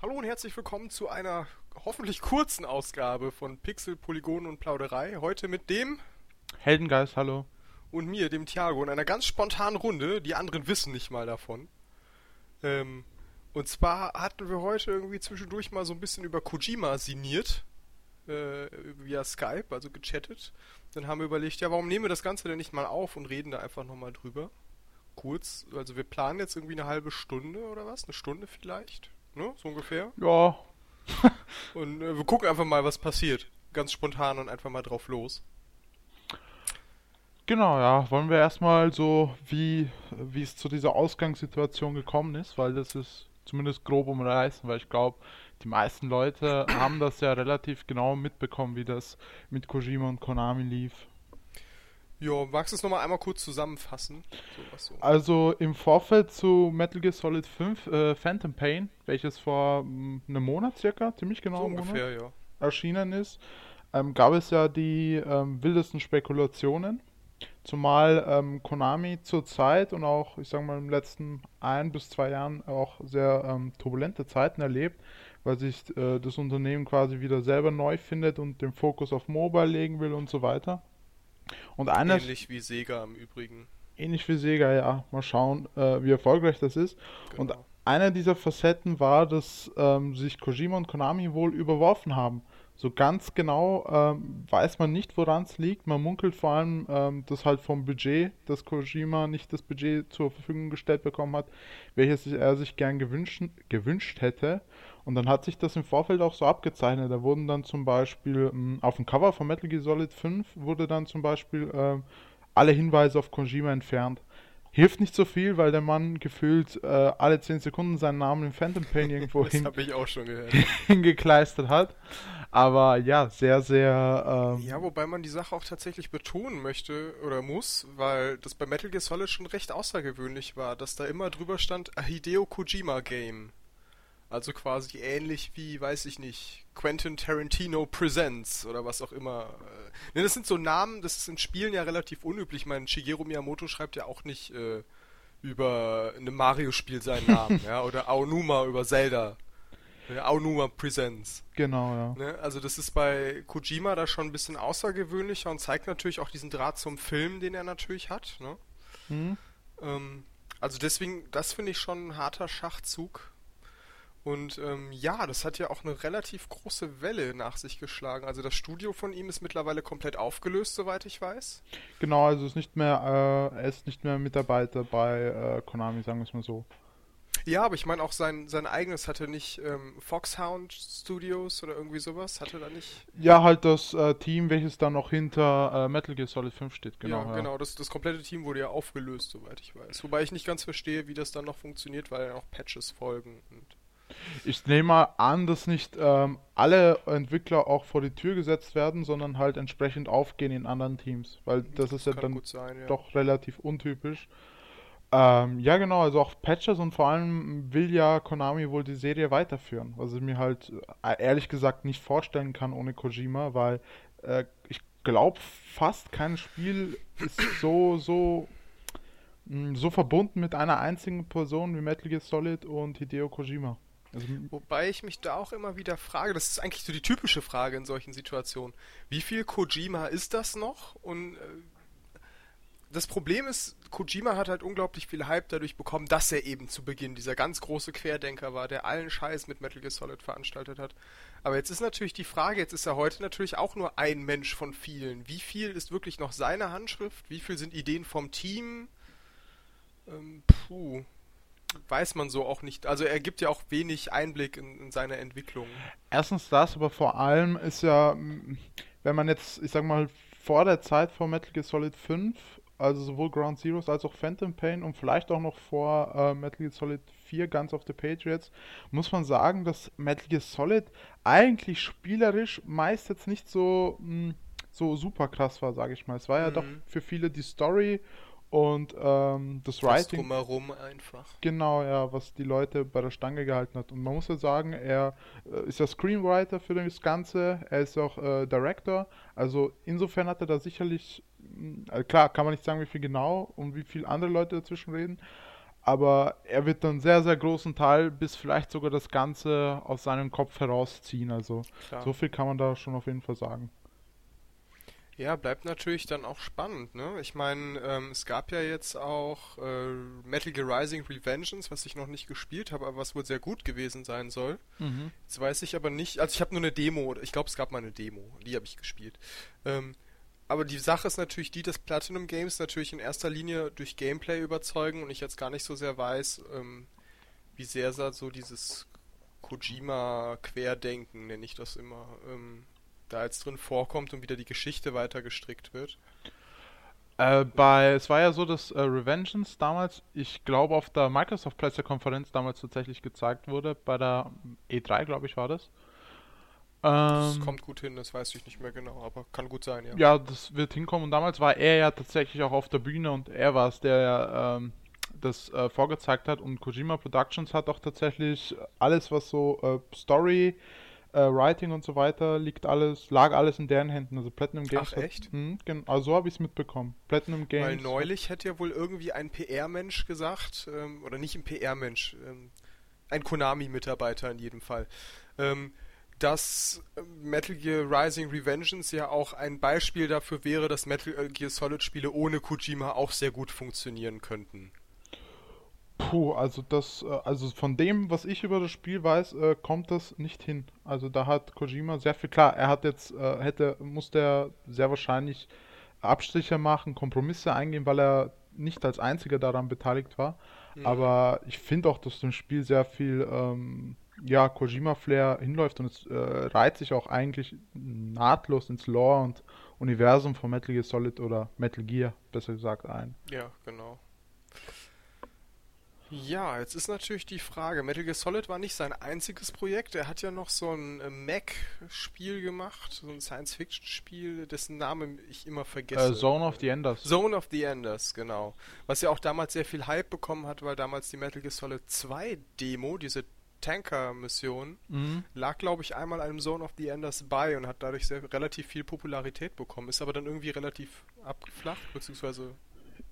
Hallo und herzlich willkommen zu einer hoffentlich kurzen Ausgabe von Pixel, Polygon und Plauderei. Heute mit dem Heldengeist, hallo. und mir, dem Thiago, in einer ganz spontanen Runde. Die anderen wissen nicht mal davon. Ähm, und zwar hatten wir heute irgendwie zwischendurch mal so ein bisschen über Kojima sinniert. Äh, via Skype, also gechattet. Dann haben wir überlegt, ja, warum nehmen wir das Ganze denn nicht mal auf und reden da einfach nochmal drüber? Kurz, also wir planen jetzt irgendwie eine halbe Stunde oder was? Eine Stunde vielleicht? Ne? So ungefähr. Ja, Und äh, wir gucken einfach mal, was passiert. Ganz spontan und einfach mal drauf los. genau, ja. Wollen wir erstmal so, wie, wie es zu dieser Ausgangssituation gekommen ist, weil das ist zumindest grob umreißen, weil ich glaube, die meisten Leute haben das ja relativ genau mitbekommen, wie das mit Kojima und Konami lief. Jo, magst du es nochmal einmal kurz zusammenfassen? So, so. Also im Vorfeld zu Metal Gear Solid 5 äh, Phantom Pain, welches vor mm, einem Monat circa, ziemlich genau so einem Monat, ungefähr, ja. erschienen ist, ähm, gab es ja die ähm, wildesten Spekulationen. Zumal ähm, Konami zur Zeit und auch, ich sag mal, den letzten ein bis zwei Jahren auch sehr ähm, turbulente Zeiten erlebt, weil sich äh, das Unternehmen quasi wieder selber neu findet und den Fokus auf Mobile legen will und so weiter. Und eines, Ähnlich wie Sega im Übrigen. ähnlich wie Sega, ja, mal schauen, äh, wie erfolgreich das ist. Und Genau. eine dieser Facetten war, dass ähm, sich Kojima und Konami wohl überworfen haben. So ganz genau ähm, weiß man nicht, woran es liegt. Man munkelt vor allem, ähm, dass halt vom Budget, dass Kojima nicht das Budget zur Verfügung gestellt bekommen hat, welches er sich gern gewünscht, gewünscht hätte. Und dann hat sich das im Vorfeld auch so abgezeichnet. Da wurden dann zum Beispiel ähm, auf dem Cover von Metal Gear Solid 5 wurde dann zum Beispiel ähm, alle Hinweise auf Kojima entfernt. Hilft nicht so viel, weil der Mann gefühlt äh, alle 10 Sekunden seinen Namen im Phantom Pain irgendwo hin, habe ich auch schon gehört. hingekleistert hat. Aber ja, sehr, sehr. Ähm, Ja, wobei man die Sache auch tatsächlich betonen möchte oder muss, weil das bei Metal Gear Solid schon recht außergewöhnlich war, dass da immer drüber stand Hideo Kojima Game. Also quasi ähnlich wie, weiß ich nicht, Quentin Tarantino Presents oder was auch immer. Ne, das sind so Namen, das ist in Spielen ja relativ unüblich. Ich meine, Shigeru Miyamoto schreibt ja auch nicht äh, über ein Mario-Spiel seinen Namen, ja, oder Aonuma über Zelda. Ja, Aonuma Presents. genau, ja. Ne? Also das ist bei Kojima da schon ein bisschen außergewöhnlicher und zeigt natürlich auch diesen Draht zum Film, den er natürlich hat. Ne? Hm? Ähm, also deswegen, das finde ich schon ein harter Schachzug. Und ähm, ja, das hat ja auch eine relativ große Welle nach sich geschlagen. Also das Studio von ihm ist mittlerweile komplett aufgelöst, soweit ich weiß. Genau, also ist nicht mehr, äh, er ist nicht mehr Mitarbeiter bei äh, Konami, sagen wir es mal so. Ja, aber ich meine auch sein, sein eigenes hatte nicht ähm, Foxhound Studios oder irgendwie sowas, hatte da nicht. Ja, halt das äh, Team, welches dann noch hinter äh, Metal Gear Solid 5 steht, genau. ja, genau. Das, das komplette Team wurde ja aufgelöst, soweit ich weiß. Wobei ich nicht ganz verstehe, wie das dann noch funktioniert, weil ja auch Patches folgen. Und Ich nehme mal an, dass nicht ähm, alle Entwickler auch vor die Tür gesetzt werden, sondern halt entsprechend aufgehen in anderen Teams, weil das ist ja dann sein, ja. doch relativ untypisch. Ähm, ja, genau, also auch Patches und vor allem will ja Konami wohl die Serie weiterführen, was ich mir halt äh, ehrlich gesagt nicht vorstellen kann ohne Kojima, weil äh, ich glaube fast kein Spiel ist so, so, mh, so verbunden mit einer einzigen Person wie Metal Gear Solid und Hideo Kojima. Also, Wobei ich mich da auch immer wieder frage, das ist eigentlich so die typische Frage in solchen Situationen. Wie viel Kojima ist das noch? Und äh, das Problem ist, Kojima hat halt unglaublich viel Hype dadurch bekommen, dass er eben zu Beginn dieser ganz große Querdenker war, der allen Scheiß mit Metal Gear Solid veranstaltet hat. Aber jetzt ist natürlich die Frage, jetzt ist er heute natürlich auch nur ein Mensch von vielen. Wie viel ist wirklich noch seine Handschrift? Wie viel sind Ideen vom Team? Ähm, puh, weiß man so auch nicht. Also er gibt ja auch wenig Einblick in, in seine Entwicklung. Erstens das, aber vor allem ist ja, wenn man jetzt, ich sag mal, vor der Zeit vor Metal Gear Solid 5, also sowohl Ground Zeroes als auch Phantom Pain und vielleicht auch noch vor äh, Metal Gear Solid 4 Guns of the Patriots, muss man sagen, dass Metal Gear Solid eigentlich spielerisch meist jetzt nicht so, mh, so super krass war, sage ich mal. Es war ja Mhm. doch für viele die Story und ähm, das Das Writing. drumherum einfach. Genau, ja, was die Leute bei der Stange gehalten hat. Und man muss ja sagen, er äh, ist ja Screenwriter für das Ganze, er ist auch äh, Director. Also insofern hat er da sicherlich, mh, äh, klar, kann man nicht sagen, wie viel genau und wie viel andere Leute dazwischen reden. aber er wird dann sehr, sehr großen Teil bis vielleicht sogar das Ganze aus seinem Kopf herausziehen. Also Klar. so viel kann man da schon auf jeden Fall sagen. Ja, bleibt natürlich dann auch spannend, ne? Ich meine, ähm, es gab ja jetzt auch äh, Metal Gear Rising Revengeance, was ich noch nicht gespielt habe, aber was wohl sehr gut gewesen sein soll. Mhm. Jetzt weiß ich aber nicht, also ich habe nur eine Demo, ich glaube, es gab mal eine Demo, die habe ich gespielt. Ähm, aber die Sache ist natürlich die, dass Platinum Games natürlich in erster Linie durch Gameplay überzeugen und ich jetzt gar nicht so sehr weiß, ähm, wie sehr so dieses Kojima-Querdenken, nenne ich das immer, ähm, da jetzt drin vorkommt und wieder die Geschichte weiter gestrickt wird? Äh, bei, es war ja so, dass äh, Revengeance damals, ich glaube, auf der Microsoft Pressekonferenz damals tatsächlich gezeigt wurde. Bei der E3, glaube ich, war das. das ähm, kommt gut hin, das weiß ich nicht mehr genau, aber kann gut sein, ja. Ja, das wird hinkommen. Und damals war er ja tatsächlich auch auf der Bühne und er war es, der ähm, das äh, vorgezeigt hat. Und Kojima Productions hat auch tatsächlich alles, was so äh, Story, äh, Writing und so weiter liegt alles, lag alles in deren Händen. Also Platinum Games. Ach echt? Mh, also so habe ich es mitbekommen. Platinum Games. Weil neulich hätte ja wohl irgendwie ein PR-Mensch gesagt, ähm, oder nicht ein PR-Mensch, ähm, ein Konami-Mitarbeiter in jedem Fall, ähm, dass Metal Gear Rising Revengeance ja auch ein Beispiel dafür wäre, dass Metal Gear Solid Spiele ohne Kojima auch sehr gut funktionieren könnten. Puh, also das, äh, also von dem, was ich über das Spiel weiß, äh, kommt das nicht hin. Also da hat Kojima sehr viel klar. Er hat jetzt, äh, hätte, musste er sehr wahrscheinlich Abstriche machen, Kompromisse eingehen, weil er nicht als einziger daran beteiligt war. Mhm. Aber ich finde auch, dass dem Spiel sehr viel, ähm, ja, Kojima-Flair hinläuft und es äh, reiht sich auch eigentlich nahtlos ins Lore und Universum von Metal Gear Solid oder Metal Gear, besser gesagt, ein. Ja, genau. Ja, jetzt ist natürlich die Frage, Metal Gear Solid war nicht sein einziges Projekt, er hat ja noch so ein äh, Mac-Spiel gemacht, so ein Science-Fiction-Spiel, dessen Name ich immer vergesse. Uh, Zone of the Enders. Zone of the Enders, genau. Was ja auch damals sehr viel Hype bekommen hat, weil damals die Metal Gear Solid 2 Demo, diese Tanker-Mission, mhm. lag, glaube ich, einmal einem Zone of the Enders bei und hat dadurch sehr, relativ viel Popularität bekommen, ist aber dann irgendwie relativ abgeflacht, beziehungsweise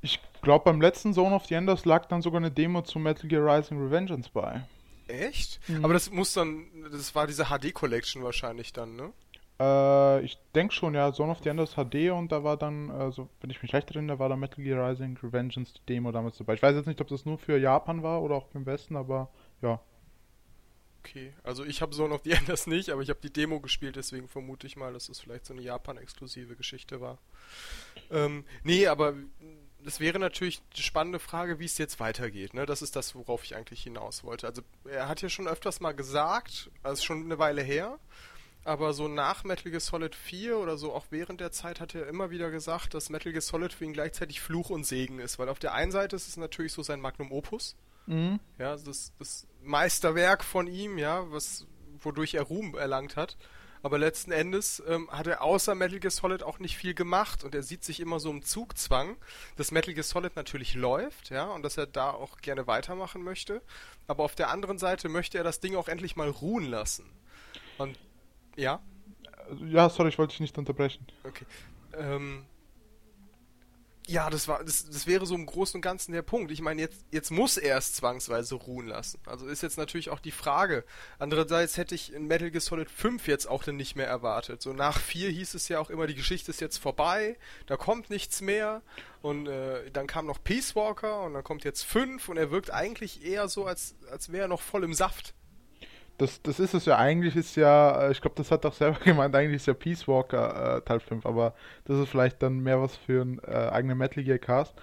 ich glaube, beim letzten Zone of the Enders lag dann sogar eine Demo zu Metal Gear Rising Revengeance bei. Echt? Mhm. Aber das muss dann, das war diese HD Collection wahrscheinlich dann, ne? Äh, ich denke schon, ja, Zone of the Enders HD und da war dann, also wenn ich mich recht erinnere, war da Metal Gear Rising Revengeance die Demo damals dabei. Ich weiß jetzt nicht, ob das nur für Japan war oder auch im Westen, aber ja. Okay, also ich habe Zone of the Enders nicht, aber ich habe die Demo gespielt, deswegen vermute ich mal, dass es vielleicht so eine Japan-exklusive Geschichte war. Ähm, nee, aber das wäre natürlich die spannende Frage, wie es jetzt weitergeht. Ne? Das ist das, worauf ich eigentlich hinaus wollte. Also er hat ja schon öfters mal gesagt, also schon eine Weile her, aber so nach Metal Gear Solid 4 oder so auch während der Zeit hat er immer wieder gesagt, dass Metal Gear Solid für ihn gleichzeitig Fluch und Segen ist, weil auf der einen Seite ist es natürlich so sein Magnum Opus, mhm. ja, das, das Meisterwerk von ihm, ja, was wodurch er Ruhm erlangt hat. Aber letzten Endes ähm, hat er außer Metal Gear Solid auch nicht viel gemacht und er sieht sich immer so im Zugzwang, dass Metal Gear Solid natürlich läuft, ja, und dass er da auch gerne weitermachen möchte. Aber auf der anderen Seite möchte er das Ding auch endlich mal ruhen lassen. Und ja? Ja, sorry, ich wollte dich nicht unterbrechen. Okay. Ähm, ja, das war, das, das wäre so im Großen und Ganzen der Punkt. Ich meine, jetzt, jetzt muss er es zwangsweise ruhen lassen. Also ist jetzt natürlich auch die Frage. Andererseits hätte ich in Metal Gear Solid 5 jetzt auch dann nicht mehr erwartet. So nach 4 hieß es ja auch immer, die Geschichte ist jetzt vorbei, da kommt nichts mehr. Und äh, dann kam noch Peace Walker und dann kommt jetzt 5 und er wirkt eigentlich eher so, als, als wäre er noch voll im Saft das, das ist es ja. Eigentlich ist ja, äh, ich glaube, das hat auch selber gemeint, eigentlich ist ja Peace Walker äh, Teil 5, aber das ist vielleicht dann mehr was für einen äh, eigenen Metal Gear Cast.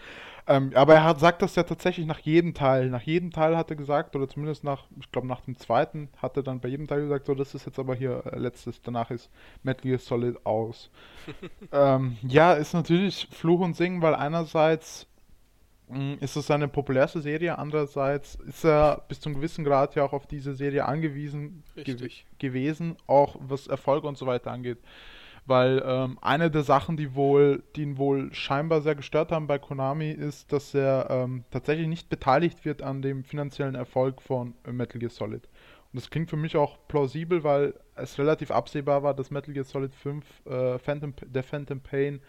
Ähm, aber er hat, sagt das ja tatsächlich nach jedem Teil. Nach jedem Teil hat er gesagt, oder zumindest nach, ich glaube, nach dem zweiten hat er dann bei jedem Teil gesagt, so, das ist jetzt aber hier äh, letztes, danach ist Metal Gear Solid aus. ähm, ja, ist natürlich Fluch und Singen, weil einerseits ist es seine populärste Serie. Andererseits ist er bis zu einem gewissen Grad ja auch auf diese Serie angewiesen ge gewesen, auch was Erfolg und so weiter angeht. Weil ähm, eine der Sachen, die wohl, die ihn wohl scheinbar sehr gestört haben bei Konami, ist, dass er ähm, tatsächlich nicht beteiligt wird an dem finanziellen Erfolg von Metal Gear Solid. Und das klingt für mich auch plausibel, weil es relativ absehbar war, dass Metal Gear Solid 5 äh, Phantom, der Phantom Pain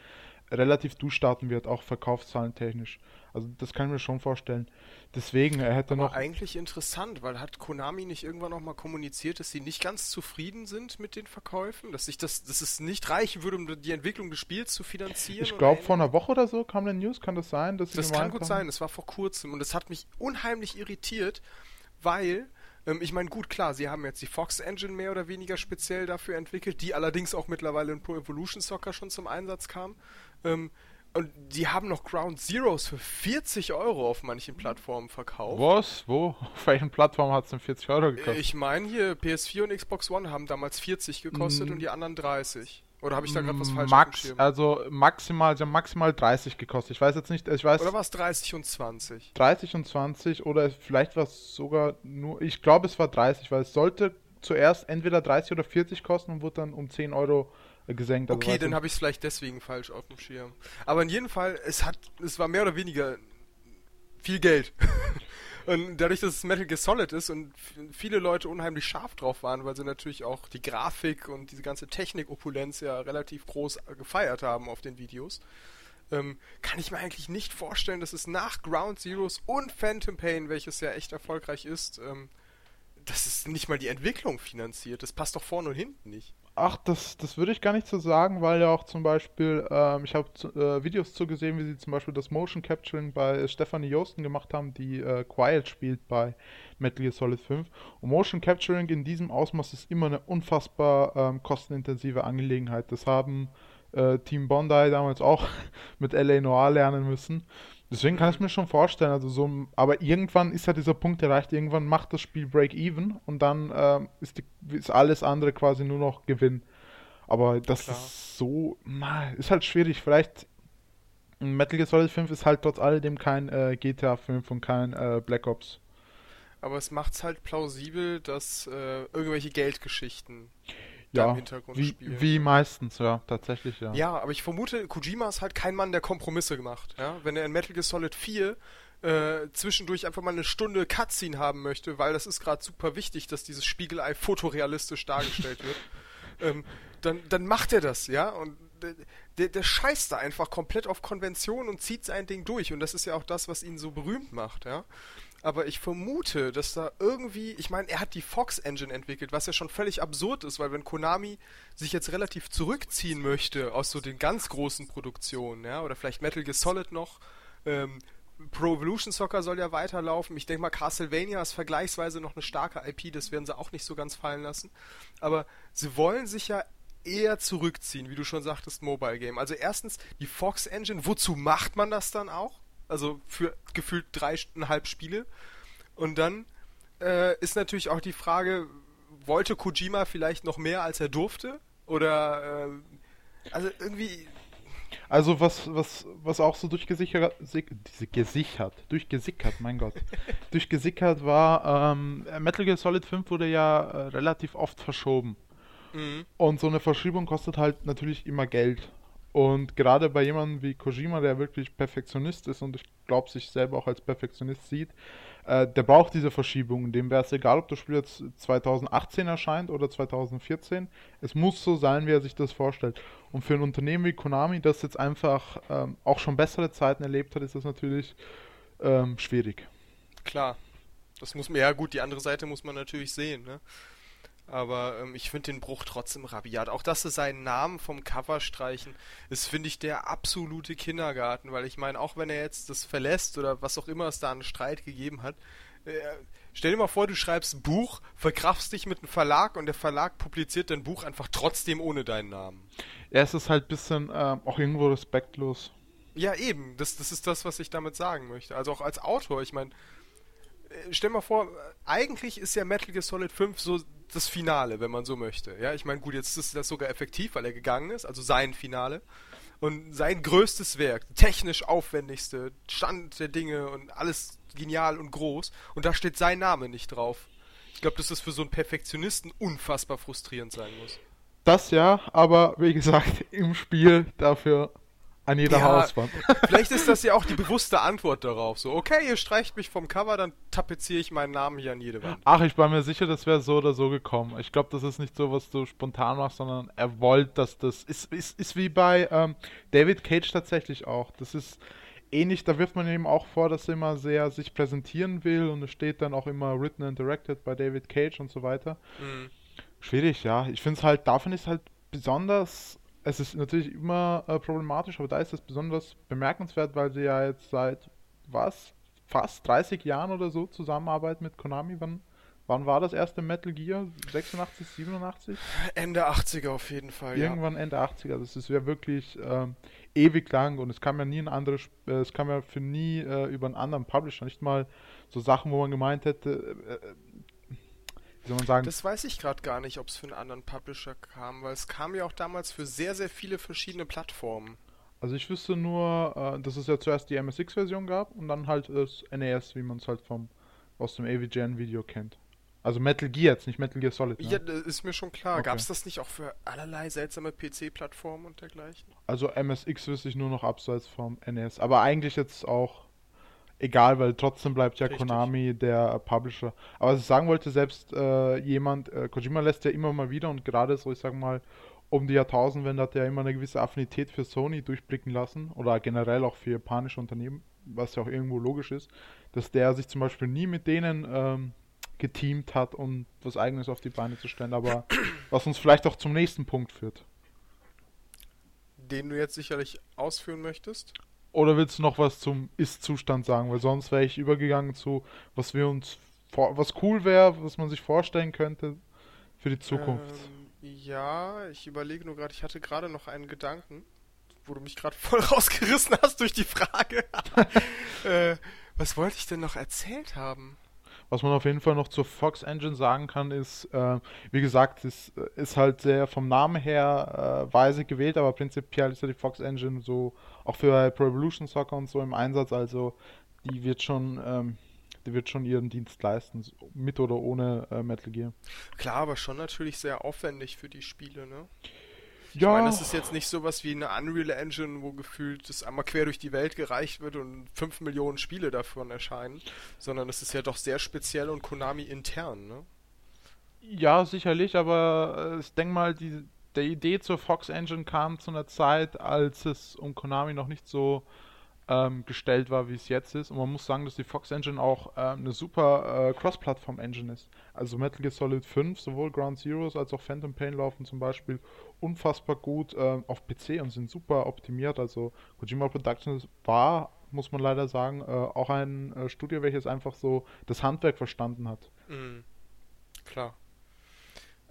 relativ durchstarten wird, auch verkaufszahlen technisch. Also das kann ich mir schon vorstellen. Deswegen, er hätte Aber noch. eigentlich interessant, weil hat Konami nicht irgendwann noch mal kommuniziert, dass sie nicht ganz zufrieden sind mit den Verkäufen, dass sich das, dass es nicht reichen würde, um die Entwicklung des Spiels zu finanzieren. Ich glaube, vor einer Woche oder so kam eine News, kann das sein? Dass sie Das kann gut haben- sein, das war vor kurzem und das hat mich unheimlich irritiert, weil, ähm, ich meine, gut, klar, sie haben jetzt die Fox Engine mehr oder weniger speziell dafür entwickelt, die allerdings auch mittlerweile in Pro Evolution Soccer schon zum Einsatz kam. Ähm, und die haben noch Ground Zeroes für 40 Euro auf manchen Plattformen verkauft. Was? Wo? Auf welchen Plattformen hat es denn 40 Euro gekostet? Ich meine hier, PS4 und Xbox One haben damals 40 gekostet Mm. und die anderen 30. Oder habe ich da gerade was falsch Max, also maximal, sie haben maximal 30 gekostet. Ich weiß jetzt nicht, ich weiß Oder war es 30 und 20? 30 und 20 oder vielleicht war es sogar nur, ich glaube es war 30, weil es sollte zuerst entweder 30 oder 40 kosten und wurde dann um 10 Euro gesenkt. Also Okay, dann habe ich es vielleicht deswegen falsch auf dem Schirm. Aber in jedem Fall, es hat, es war mehr oder weniger viel Geld. und dadurch, dass es Metal Gear Solid ist und viele Leute unheimlich scharf drauf waren, weil sie natürlich auch die Grafik und diese ganze Technikopulenz ja relativ groß äh, gefeiert haben auf den Videos, ähm, kann ich mir eigentlich nicht vorstellen, dass es nach Ground Zeroes und Phantom Pain, welches ja echt erfolgreich ist, ähm, dass es nicht mal die Entwicklung finanziert. Das passt doch vorne und hinten nicht. Ach, das, das würde ich gar nicht so sagen, weil ja auch zum Beispiel, ähm, ich habe äh, Videos zugesehen, wie sie zum Beispiel das Motion Capturing bei Stephanie Josten gemacht haben, die äh, Quiet spielt bei Metal Gear Solid 5. Und Motion Capturing in diesem Ausmaß ist immer eine unfassbar ähm, kostenintensive Angelegenheit. Das haben äh, Team Bondi damals auch mit LA Noir lernen müssen. Deswegen kann ich mir schon vorstellen, also so, aber irgendwann ist ja dieser Punkt erreicht, irgendwann macht das Spiel Break-Even und dann ähm, ist, die, ist alles andere quasi nur noch Gewinn. Aber das Klar. ist so, na, ist halt schwierig. Vielleicht Metal Gear Solid 5 ist halt trotz alledem kein äh, GTA 5 und kein äh, Black Ops. Aber es macht es halt plausibel, dass äh, irgendwelche Geldgeschichten Ja, im Hintergrund wie, spielen. wie meistens, ja, tatsächlich, ja. Ja, aber ich vermute, Kojima ist halt kein Mann, der Kompromisse gemacht. Ja? Wenn er in Metal Gear Solid 4 äh, zwischendurch einfach mal eine Stunde Cutscene haben möchte, weil das ist gerade super wichtig, dass dieses Spiegelei fotorealistisch dargestellt wird, ähm, dann, dann macht er das, ja. Und der, der, der scheißt da einfach komplett auf Konvention und zieht sein Ding durch. Und das ist ja auch das, was ihn so berühmt macht, ja. Aber ich vermute, dass da irgendwie, ich meine, er hat die Fox Engine entwickelt, was ja schon völlig absurd ist, weil wenn Konami sich jetzt relativ zurückziehen möchte aus so den ganz großen Produktionen, ja, oder vielleicht Metal Gear Solid noch, ähm, Pro Evolution Soccer soll ja weiterlaufen. Ich denke mal, Castlevania ist vergleichsweise noch eine starke IP, das werden sie auch nicht so ganz fallen lassen. Aber sie wollen sich ja eher zurückziehen, wie du schon sagtest, Mobile Game. Also erstens, die Fox Engine, wozu macht man das dann auch? Also für gefühlt dreieinhalb Spiele. Und dann äh, ist natürlich auch die Frage, wollte Kojima vielleicht noch mehr, als er durfte? Oder, äh, also irgendwie, Also was, was, was auch so diese gesichert, durchgesickert, mein Gott, durchgesickert war, ähm, Metal Gear Solid 5 wurde ja äh, relativ oft verschoben. mh, Und so eine Verschiebung kostet halt natürlich immer Geld. Und gerade bei jemandem wie Kojima, der wirklich Perfektionist ist und ich glaube sich selber auch als Perfektionist sieht, äh, der braucht diese Verschiebung. Dem wäre es egal, ob das Spiel jetzt 2018 erscheint oder 2014. Es muss so sein, wie er sich das vorstellt. Und für ein Unternehmen wie Konami, das jetzt einfach ähm, auch schon bessere Zeiten erlebt hat, ist das natürlich ähm, schwierig. klar. Das muss man, ja gut, die andere Seite muss man natürlich sehen, ne? Aber ähm, ich finde den Bruch trotzdem rabiat. Auch dass sie seinen Namen vom Cover streichen, ist, finde ich, der absolute Kindergarten. Weil ich meine, auch wenn er jetzt das verlässt oder was auch immer es da einen Streit gegeben hat, äh, stell dir mal vor, du schreibst ein Buch, verkraftst dich mit einem Verlag und der Verlag publiziert dein Buch einfach trotzdem ohne deinen Namen. Ja, es ist halt ein bisschen ähm, auch irgendwo respektlos. Ja, eben. Das, das ist das, was ich damit sagen möchte. Also auch als Autor, ich meine, äh, stell mal vor, eigentlich ist ja Metal Gear Solid 5 so das Finale, wenn man so möchte. Ja, ich meine, gut, jetzt ist das sogar effektiv, weil er gegangen ist, also sein Finale. Und sein größtes Werk, technisch aufwendigste, Stand der Dinge und alles genial und groß. Und da steht sein Name nicht drauf. Ich glaube, dass das für so einen Perfektionisten unfassbar frustrierend sein muss. Das ja, aber wie gesagt, im Spiel dafür An jeder Ja, Hauswand. Vielleicht ist das ja auch die bewusste Antwort darauf. So, okay, ihr streicht mich vom Cover, dann tapeziere ich meinen Namen hier an jede Wand. Ach, ich war mir sicher, das wäre so oder so gekommen. Ich glaube, das ist nicht so, was du spontan machst, sondern er wollte, dass das ist, ist, ist wie bei ähm, David Cage tatsächlich auch. Das ist ähnlich, da wirft man ihm auch vor, dass er immer sehr sich präsentieren will und es steht dann auch immer written and directed bei David Cage und so weiter. Mhm. Schwierig, ja. Ich finde es halt, davon ist halt besonders, es ist natürlich immer äh, problematisch, aber da ist es besonders bemerkenswert, weil sie ja jetzt seit, was, fast 30 Jahren oder so zusammenarbeiten mit Konami. Wann, wann war das erste Metal Gear? 86, 87? Ende 80er auf jeden Fall, ja. Irgendwann Ende 80er. Das ist ja wirklich ähm, ewig lang und es kam ja nie ein anderes, äh, es kam ja für nie äh, über einen anderen Publisher, nicht mal so Sachen, wo man gemeint hätte, äh, äh, wie soll man sagen, Das weiß ich gerade gar nicht, ob es für einen anderen Publisher kam, weil es kam ja auch damals für sehr, sehr viele verschiedene Plattformen. Also ich wüsste nur, äh, dass es ja zuerst die MSX-Version gab und dann halt das NES, wie man es halt vom aus dem AVGN-Video kennt. Also Metal Gear jetzt, nicht Metal Gear Solid. Ne? Ja, ist mir schon klar. Okay. Gab es das nicht auch für allerlei seltsame PC-Plattformen und dergleichen? Also MSX wüsste ich nur noch abseits vom NES. Aber eigentlich jetzt auch egal, weil trotzdem bleibt ja Richtig. Konami der Publisher. Aber was ich sagen wollte, selbst äh, jemand, äh, Kojima lässt ja immer mal wieder und gerade so, ich sag mal, um die Jahrtausendwende hat er ja immer eine gewisse Affinität für Sony durchblicken lassen oder generell auch für japanische Unternehmen, was ja auch irgendwo logisch ist, dass der sich zum Beispiel nie mit denen ähm, geteamt hat, um was eigenes auf die Beine zu stellen, aber was uns vielleicht auch zum nächsten Punkt führt. Den du jetzt sicherlich ausführen möchtest? Oder willst du noch was zum Ist-Zustand sagen? Weil sonst wäre ich übergegangen zu, was wir uns was cool wäre, was man sich vorstellen könnte für die Zukunft. Ähm, ja, ich überlege nur gerade, ich hatte gerade noch einen Gedanken, wo du mich gerade voll rausgerissen hast durch die Frage. äh, was wollte ich denn noch erzählt haben? Was man auf jeden Fall noch zur Fox Engine sagen kann, ist, äh, wie gesagt, es ist halt sehr vom Namen her äh, weise gewählt, aber prinzipiell ist ja die Fox Engine so auch für Pro Evolution Soccer und so im Einsatz, also die wird schon, ähm, die wird schon ihren Dienst leisten, mit oder ohne äh, Metal Gear. Klar, aber schon natürlich sehr aufwendig für die Spiele, ne? Ich Ja, meine, das ist jetzt nicht sowas wie eine Unreal Engine, wo gefühlt das einmal quer durch die Welt gereicht wird und 5 Millionen Spiele davon erscheinen, sondern es ist ja doch sehr speziell und Konami intern, ne? Ja, sicherlich, aber äh, ich denke mal, die, der Idee zur Fox Engine kam zu einer Zeit, als es um Konami noch nicht so ähm, gestellt war, wie es jetzt ist. Und man muss sagen, dass die Fox Engine auch ähm, eine super äh, Cross-Plattform-Engine ist. Also Metal Gear Solid 5, sowohl Ground Zeroes als auch Phantom Pain laufen zum Beispiel unfassbar gut äh, auf PC und sind super optimiert. Also Kojima Productions war, muss man leider sagen, äh, auch ein äh, Studio, welches einfach so das Handwerk verstanden hat. Mhm. Klar.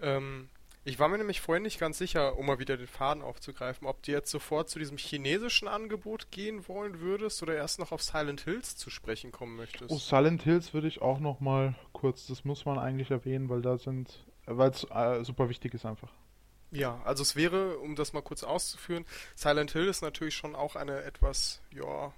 Ähm, ich war mir nämlich vorhin nicht ganz sicher, um mal wieder den Faden aufzugreifen, ob du jetzt sofort zu diesem chinesischen Angebot gehen wollen würdest oder erst noch auf Silent Hills zu sprechen kommen möchtest. Oh, Silent Hills würde ich auch noch mal kurz, das muss man eigentlich erwähnen, weil da sind, weil es äh, super wichtig ist einfach. Ja, also es wäre, um das mal kurz auszuführen, Silent Hill ist natürlich schon auch eine etwas, ja,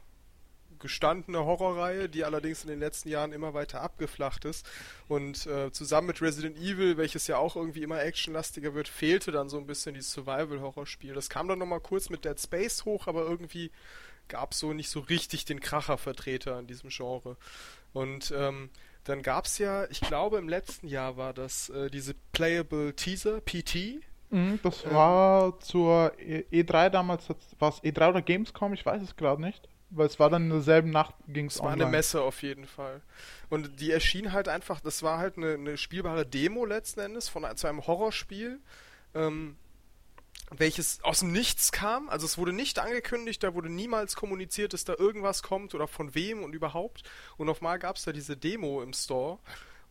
gestandene Horrorreihe, die allerdings in den letzten Jahren immer weiter abgeflacht ist. Und äh, zusammen mit Resident Evil, welches ja auch irgendwie immer actionlastiger wird, fehlte dann so ein bisschen dieses Survival-Horrorspiel. Das kam dann nochmal kurz mit Dead Space hoch, aber irgendwie gab es so nicht so richtig den Kracher-Vertreter in diesem Genre. Und ähm, dann gab es ja, ich glaube im letzten Jahr war das äh, diese Playable Teaser, PT, Das Ähm. war zur E- E3 damals, war es E3 oder Gamescom, ich weiß es gerade nicht. Weil es war dann in derselben Nacht, ging es war eine Messe auf jeden Fall. Und die erschien halt einfach, das war halt eine, eine spielbare Demo letzten Endes von zu einem Horrorspiel, ähm, welches aus dem Nichts kam. Also es wurde nicht angekündigt, da wurde niemals kommuniziert, dass da irgendwas kommt oder von wem und überhaupt. Und auf mal gab es da diese Demo im Store.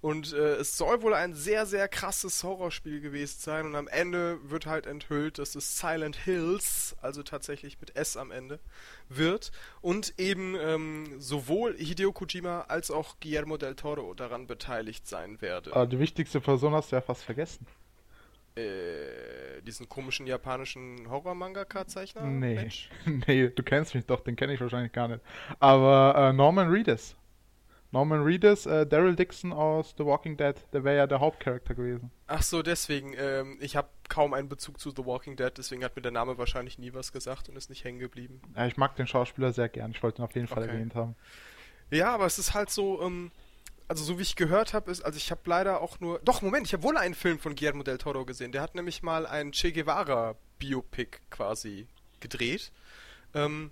Und äh, es soll wohl ein sehr, sehr krasses Horrorspiel gewesen sein. Und am Ende wird halt enthüllt, dass es Silent Hills, also tatsächlich mit S am Ende, wird. Und eben ähm, sowohl Hideo Kojima als auch Guillermo del Toro daran beteiligt sein werde. Ah, die wichtigste Person hast du ja fast vergessen. Äh, diesen komischen japanischen Horror-Mangaka-Zeichner? nee. Nee, du kennst mich doch, den kenne ich wahrscheinlich gar nicht. Aber äh, Norman Reedus. Norman Reedus, äh, Daryl Dixon aus The Walking Dead, der wäre ja der Hauptcharakter gewesen. Ach so, deswegen. Ähm, ich habe kaum einen Bezug zu The Walking Dead, deswegen hat mir der Name wahrscheinlich nie was gesagt und ist nicht hängen geblieben. Ja, ich mag den Schauspieler sehr gern. Ich wollte ihn auf jeden Fall Okay. erwähnt haben. Ja, aber es ist halt so, ähm, also so wie ich gehört habe, ist, also ich habe leider auch nur, doch Moment, ich habe wohl einen Film von Guillermo del Toro gesehen. Der hat nämlich mal ein Che Guevara Biopic quasi gedreht. Ähm,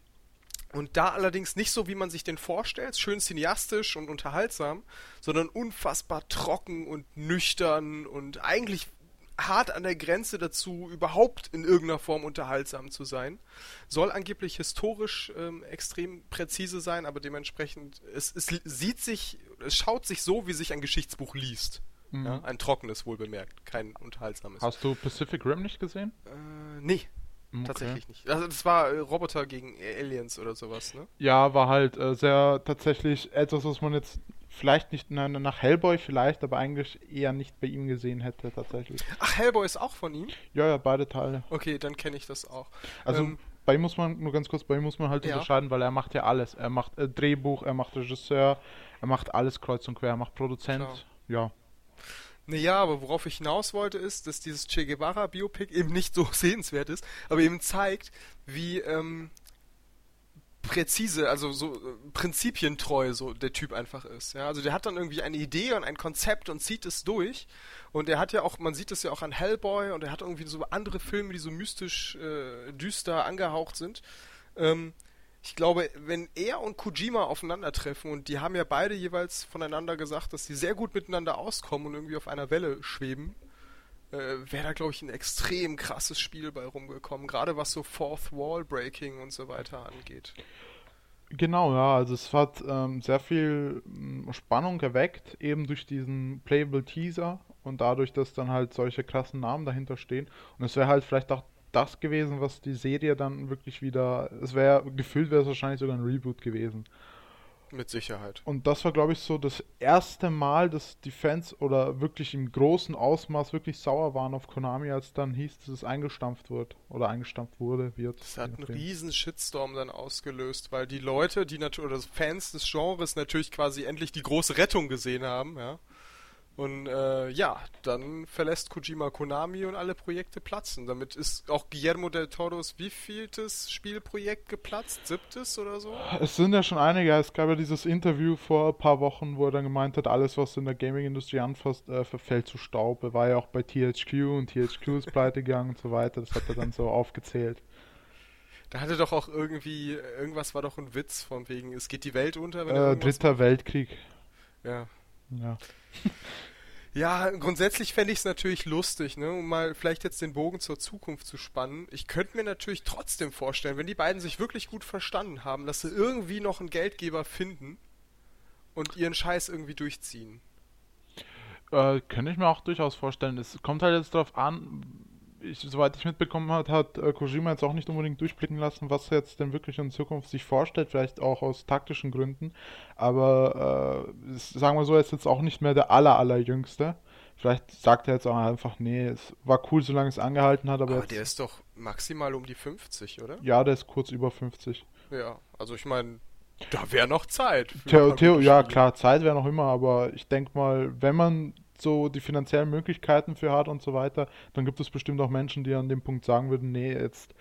und da allerdings nicht so, wie man sich den vorstellt, schön cineastisch und unterhaltsam, sondern unfassbar trocken und nüchtern und eigentlich hart an der Grenze dazu, überhaupt in irgendeiner Form unterhaltsam zu sein. Soll angeblich historisch ähm, extrem präzise sein, aber dementsprechend, es, es sieht sich, es schaut sich so, wie sich ein Geschichtsbuch liest. Mhm. Ja, ein trockenes, wohl bemerkt, kein unterhaltsames. Hast du Pacific Rim nicht gesehen? Äh, nee, Okay. tatsächlich nicht. Also das war äh, Roboter gegen Aliens oder sowas, ne? Ja, war halt äh, sehr tatsächlich etwas, was man jetzt vielleicht nicht na, nach Hellboy vielleicht, aber eigentlich eher nicht bei ihm gesehen hätte tatsächlich. Ach, Hellboy ist auch von ihm? Ja, ja, beide Teile. Okay, dann kenne ich das auch. Also Ähm, bei ihm muss man, nur ganz kurz, bei ihm muss man halt Ja. unterscheiden, weil er macht ja alles. Er macht äh, Drehbuch, er macht Regisseur, er macht alles kreuz und quer, er macht Produzent. Klar. Ja. Naja, aber worauf ich hinaus wollte, ist, dass dieses Che Guevara Biopic eben nicht so sehenswert ist, aber eben zeigt, wie ähm, präzise, also so äh, prinzipientreu so der Typ einfach ist. Ja, also der hat dann irgendwie eine Idee und ein Konzept und zieht es durch. Und er hat ja auch, man sieht es ja auch an Hellboy und er hat irgendwie so andere Filme, die so mystisch äh, düster angehaucht sind. Ähm, ich glaube, wenn er und Kojima aufeinandertreffen und die haben ja beide jeweils voneinander gesagt, dass sie sehr gut miteinander auskommen und irgendwie auf einer Welle schweben, äh, wäre da, glaube ich, ein extrem krasses Spiel bei rumgekommen, gerade was so Fourth Wall Breaking und so weiter angeht. Genau, ja, also es hat ähm, sehr viel ähm, Spannung erweckt, eben durch diesen Playable Teaser und dadurch, dass dann halt solche krassen Namen dahinter stehen. Und es wäre halt vielleicht auch das gewesen, was die Serie dann wirklich wieder, es wäre, gefühlt wäre es wahrscheinlich sogar ein Reboot gewesen. Mit Sicherheit. Und das war, glaube ich, so das erste Mal, dass die Fans oder wirklich im großen Ausmaß wirklich sauer waren auf Konami, als dann hieß, dass es eingestampft wird oder eingestampft wurde, wird. Das hat einen riesen Shitstorm dann ausgelöst, weil die Leute, die natürlich, oder Fans des Genres natürlich quasi endlich die große Rettung gesehen haben, ja. Und äh, ja, dann verlässt Kojima Konami und alle Projekte platzen. Damit ist auch Guillermo del Toros wievieltes Spielprojekt geplatzt? Siebtes oder so? Es sind ja schon einige. Es gab ja dieses Interview vor ein paar Wochen, wo er dann gemeint hat, alles, was in der Gaming-Industrie anfasst, äh, verfällt zu Staub. Er war ja auch bei THQ und THQ ist pleite gegangen und so weiter. Das hat er dann so aufgezählt. Da hatte doch auch irgendwie, irgendwas war doch ein Witz von wegen, es geht die Welt unter, wenn er Äh, Dritter Weltkrieg. Ja. Ja. Ja, grundsätzlich fände ich es natürlich lustig, ne, um mal vielleicht jetzt den Bogen zur Zukunft zu spannen. Ich könnte mir natürlich trotzdem vorstellen, wenn die beiden sich wirklich gut verstanden haben, dass sie irgendwie noch einen Geldgeber finden und ihren Scheiß irgendwie durchziehen. Äh, könnte ich mir auch durchaus vorstellen. Es kommt halt jetzt darauf an, ich, soweit ich mitbekommen habe, hat äh, Kojima jetzt auch nicht unbedingt durchblicken lassen, was er jetzt denn wirklich in Zukunft sich vorstellt, vielleicht auch aus taktischen Gründen. Aber äh, sagen wir so, er ist jetzt auch nicht mehr der aller, allerjüngste. Vielleicht sagt er jetzt auch einfach, nee, es war cool, solange es angehalten hat, aber, Aber jetzt, der ist doch maximal um die 50, oder? ja, der ist kurz über 50. Ja, also ich meine, da wäre noch Zeit. Theo, Theo, ja, klar, Zeit wäre noch immer, aber ich denke mal, wenn man so die finanziellen Möglichkeiten für hat und so weiter, dann gibt es bestimmt auch Menschen, die an dem Punkt sagen würden, nee, jetzt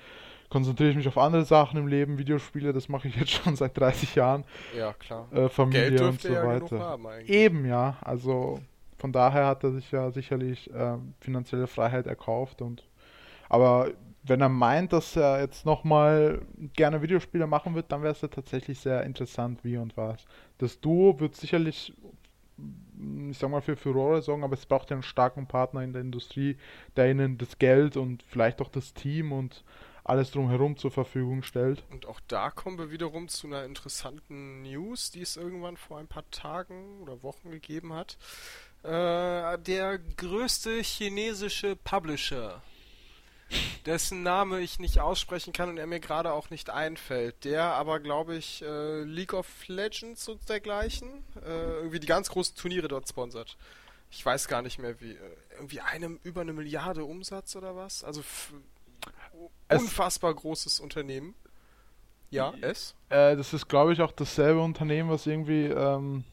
konzentriere ich mich auf andere Sachen im Leben, Videospiele, das mache ich jetzt schon seit 30 Jahren, Ja, klar. äh, Familie und so ja weiter. Eben, ja, also von daher hat er sich ja sicherlich äh, finanzielle Freiheit erkauft und aber wenn er meint, dass er jetzt nochmal gerne Videospiele machen wird, dann wäre es ja tatsächlich sehr interessant, wie und was. Das Duo wird sicherlich, ich sag mal, für Furore sorgen, aber es braucht ja einen starken Partner in der Industrie, der ihnen das Geld und vielleicht auch das Team und alles drumherum zur Verfügung stellt. Und auch da kommen wir wiederum zu einer interessanten News, die es irgendwann vor ein paar Tagen oder Wochen gegeben hat. Äh, der größte chinesische Publisher, dessen Name ich nicht aussprechen kann und er mir gerade auch nicht einfällt, der aber, glaube ich, äh, League of Legends und dergleichen, äh, irgendwie die ganz großen Turniere dort sponsert. Ich weiß gar nicht mehr wie, äh, irgendwie einem über eine Milliarde Umsatz oder was? Also Es- unfassbar großes Unternehmen. Ja, es? Äh, das ist, glaube ich, auch dasselbe Unternehmen, was irgendwie ähm,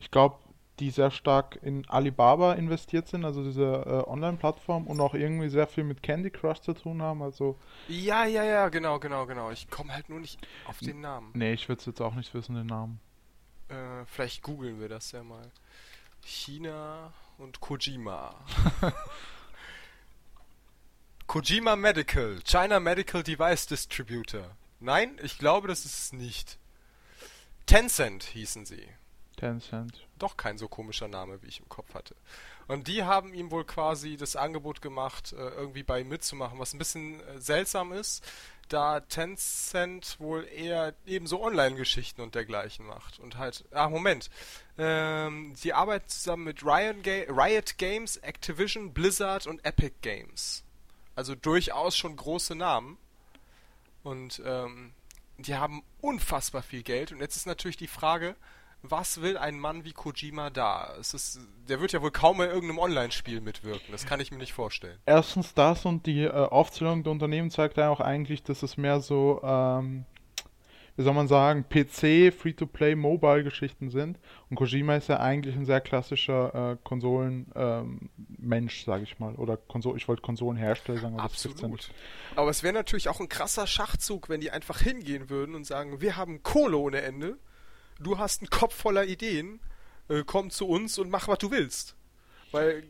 ich glaube, die sehr stark in Alibaba investiert sind, also diese äh, Online-Plattform und auch irgendwie sehr viel mit Candy Crush zu tun haben. Also Ja, ja, ja, genau, genau, genau. Ich komme halt nur nicht auf den Namen. nee, ich würde jetzt auch nicht wissen den Namen. Äh, vielleicht googeln wir das ja mal. China und Kojima. Kojima Medical, China Medical Device Distributor. Nein, ich glaube, das ist es nicht. Tencent hießen sie. Tencent. Doch kein so komischer Name, wie ich im Kopf hatte. Und die haben ihm wohl quasi das Angebot gemacht, äh, irgendwie bei ihm mitzumachen, was ein bisschen äh, seltsam ist, da Tencent wohl eher eben so Online-Geschichten und dergleichen macht. Und halt, ah, Moment. Ähm, die arbeiten zusammen mit Riot, Ga Riot Games, Activision, Blizzard und Epic Games. Also durchaus schon große Namen. Und ähm, die haben unfassbar viel Geld. Und jetzt ist natürlich die Frage, was will ein Mann wie Kojima da? Es ist, der wird ja wohl kaum in irgendeinem Online-Spiel mitwirken. Das kann ich mir nicht vorstellen. Erstens das und die äh, Aufzählung der Unternehmen zeigt ja auch eigentlich, dass es mehr so, ähm, wie soll man sagen, PC, Free-to-Play, Mobile-Geschichten sind. Und Kojima ist ja eigentlich ein sehr klassischer äh, Konsolen-Mensch, ähm, sage ich mal. Oder Konsol ich wollte Konsolenhersteller sagen, aber Absolut. das nicht. Aber es wäre natürlich auch ein krasser Schachzug, wenn die einfach hingehen würden und sagen, wir haben Kohle ohne Ende, du hast einen Kopf voller Ideen, äh, komm zu uns und mach, was du willst. Weil,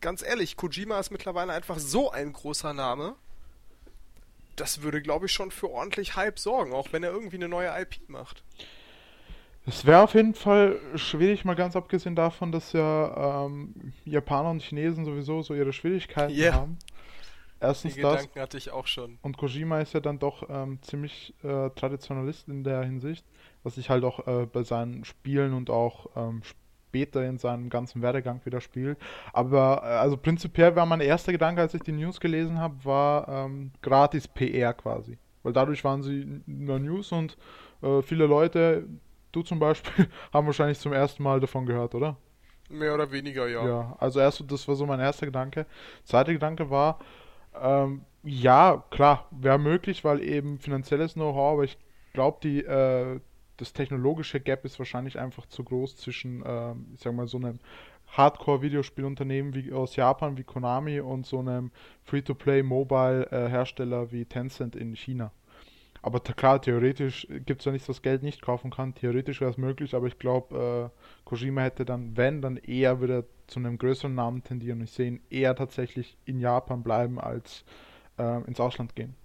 ganz ehrlich, Kojima ist mittlerweile einfach so ein großer Name, das würde, glaube ich, schon für ordentlich Hype sorgen, auch wenn er irgendwie eine neue IP macht. Es wäre auf jeden Fall schwierig, mal ganz abgesehen davon, dass ja ähm, Japaner und Chinesen sowieso so ihre Schwierigkeiten Ja. haben. Die Erstens das. Gedanken hatte ich auch schon. Und Kojima ist ja dann doch ähm, ziemlich äh, Traditionalist in der Hinsicht, was sich halt auch äh, bei seinen Spielen und auch ähm, später in seinem ganzen Werdegang widerspiegelt. Aber äh, also prinzipiell war mein erster Gedanke, als ich die News gelesen habe, war ähm, gratis PR quasi. Weil dadurch waren sie in der News und äh, viele Leute, du zum Beispiel, haben wahrscheinlich zum ersten Mal davon gehört, oder? Mehr oder weniger, ja. Ja, also erst, das war so mein erster Gedanke. Zweiter Gedanke war, ähm, ja, klar, wäre möglich, weil eben finanzielles Know-how, aber ich glaube, die, äh, das technologische Gap ist wahrscheinlich einfach zu groß zwischen, ähm, ich sag mal, so einem Hardcore-Videospielunternehmen wie aus Japan wie Konami und so einem Free-to-Play-Mobile-Hersteller wie Tencent in China. Aber klar, theoretisch gibt es ja nichts, was Geld nicht kaufen kann. Theoretisch wäre es möglich, aber ich glaube, äh, Kojima hätte dann, wenn, dann eher wieder zu einem größeren Namen tendieren. Ich sehe ihn eher tatsächlich in Japan bleiben, als äh, ins Ausland gehen.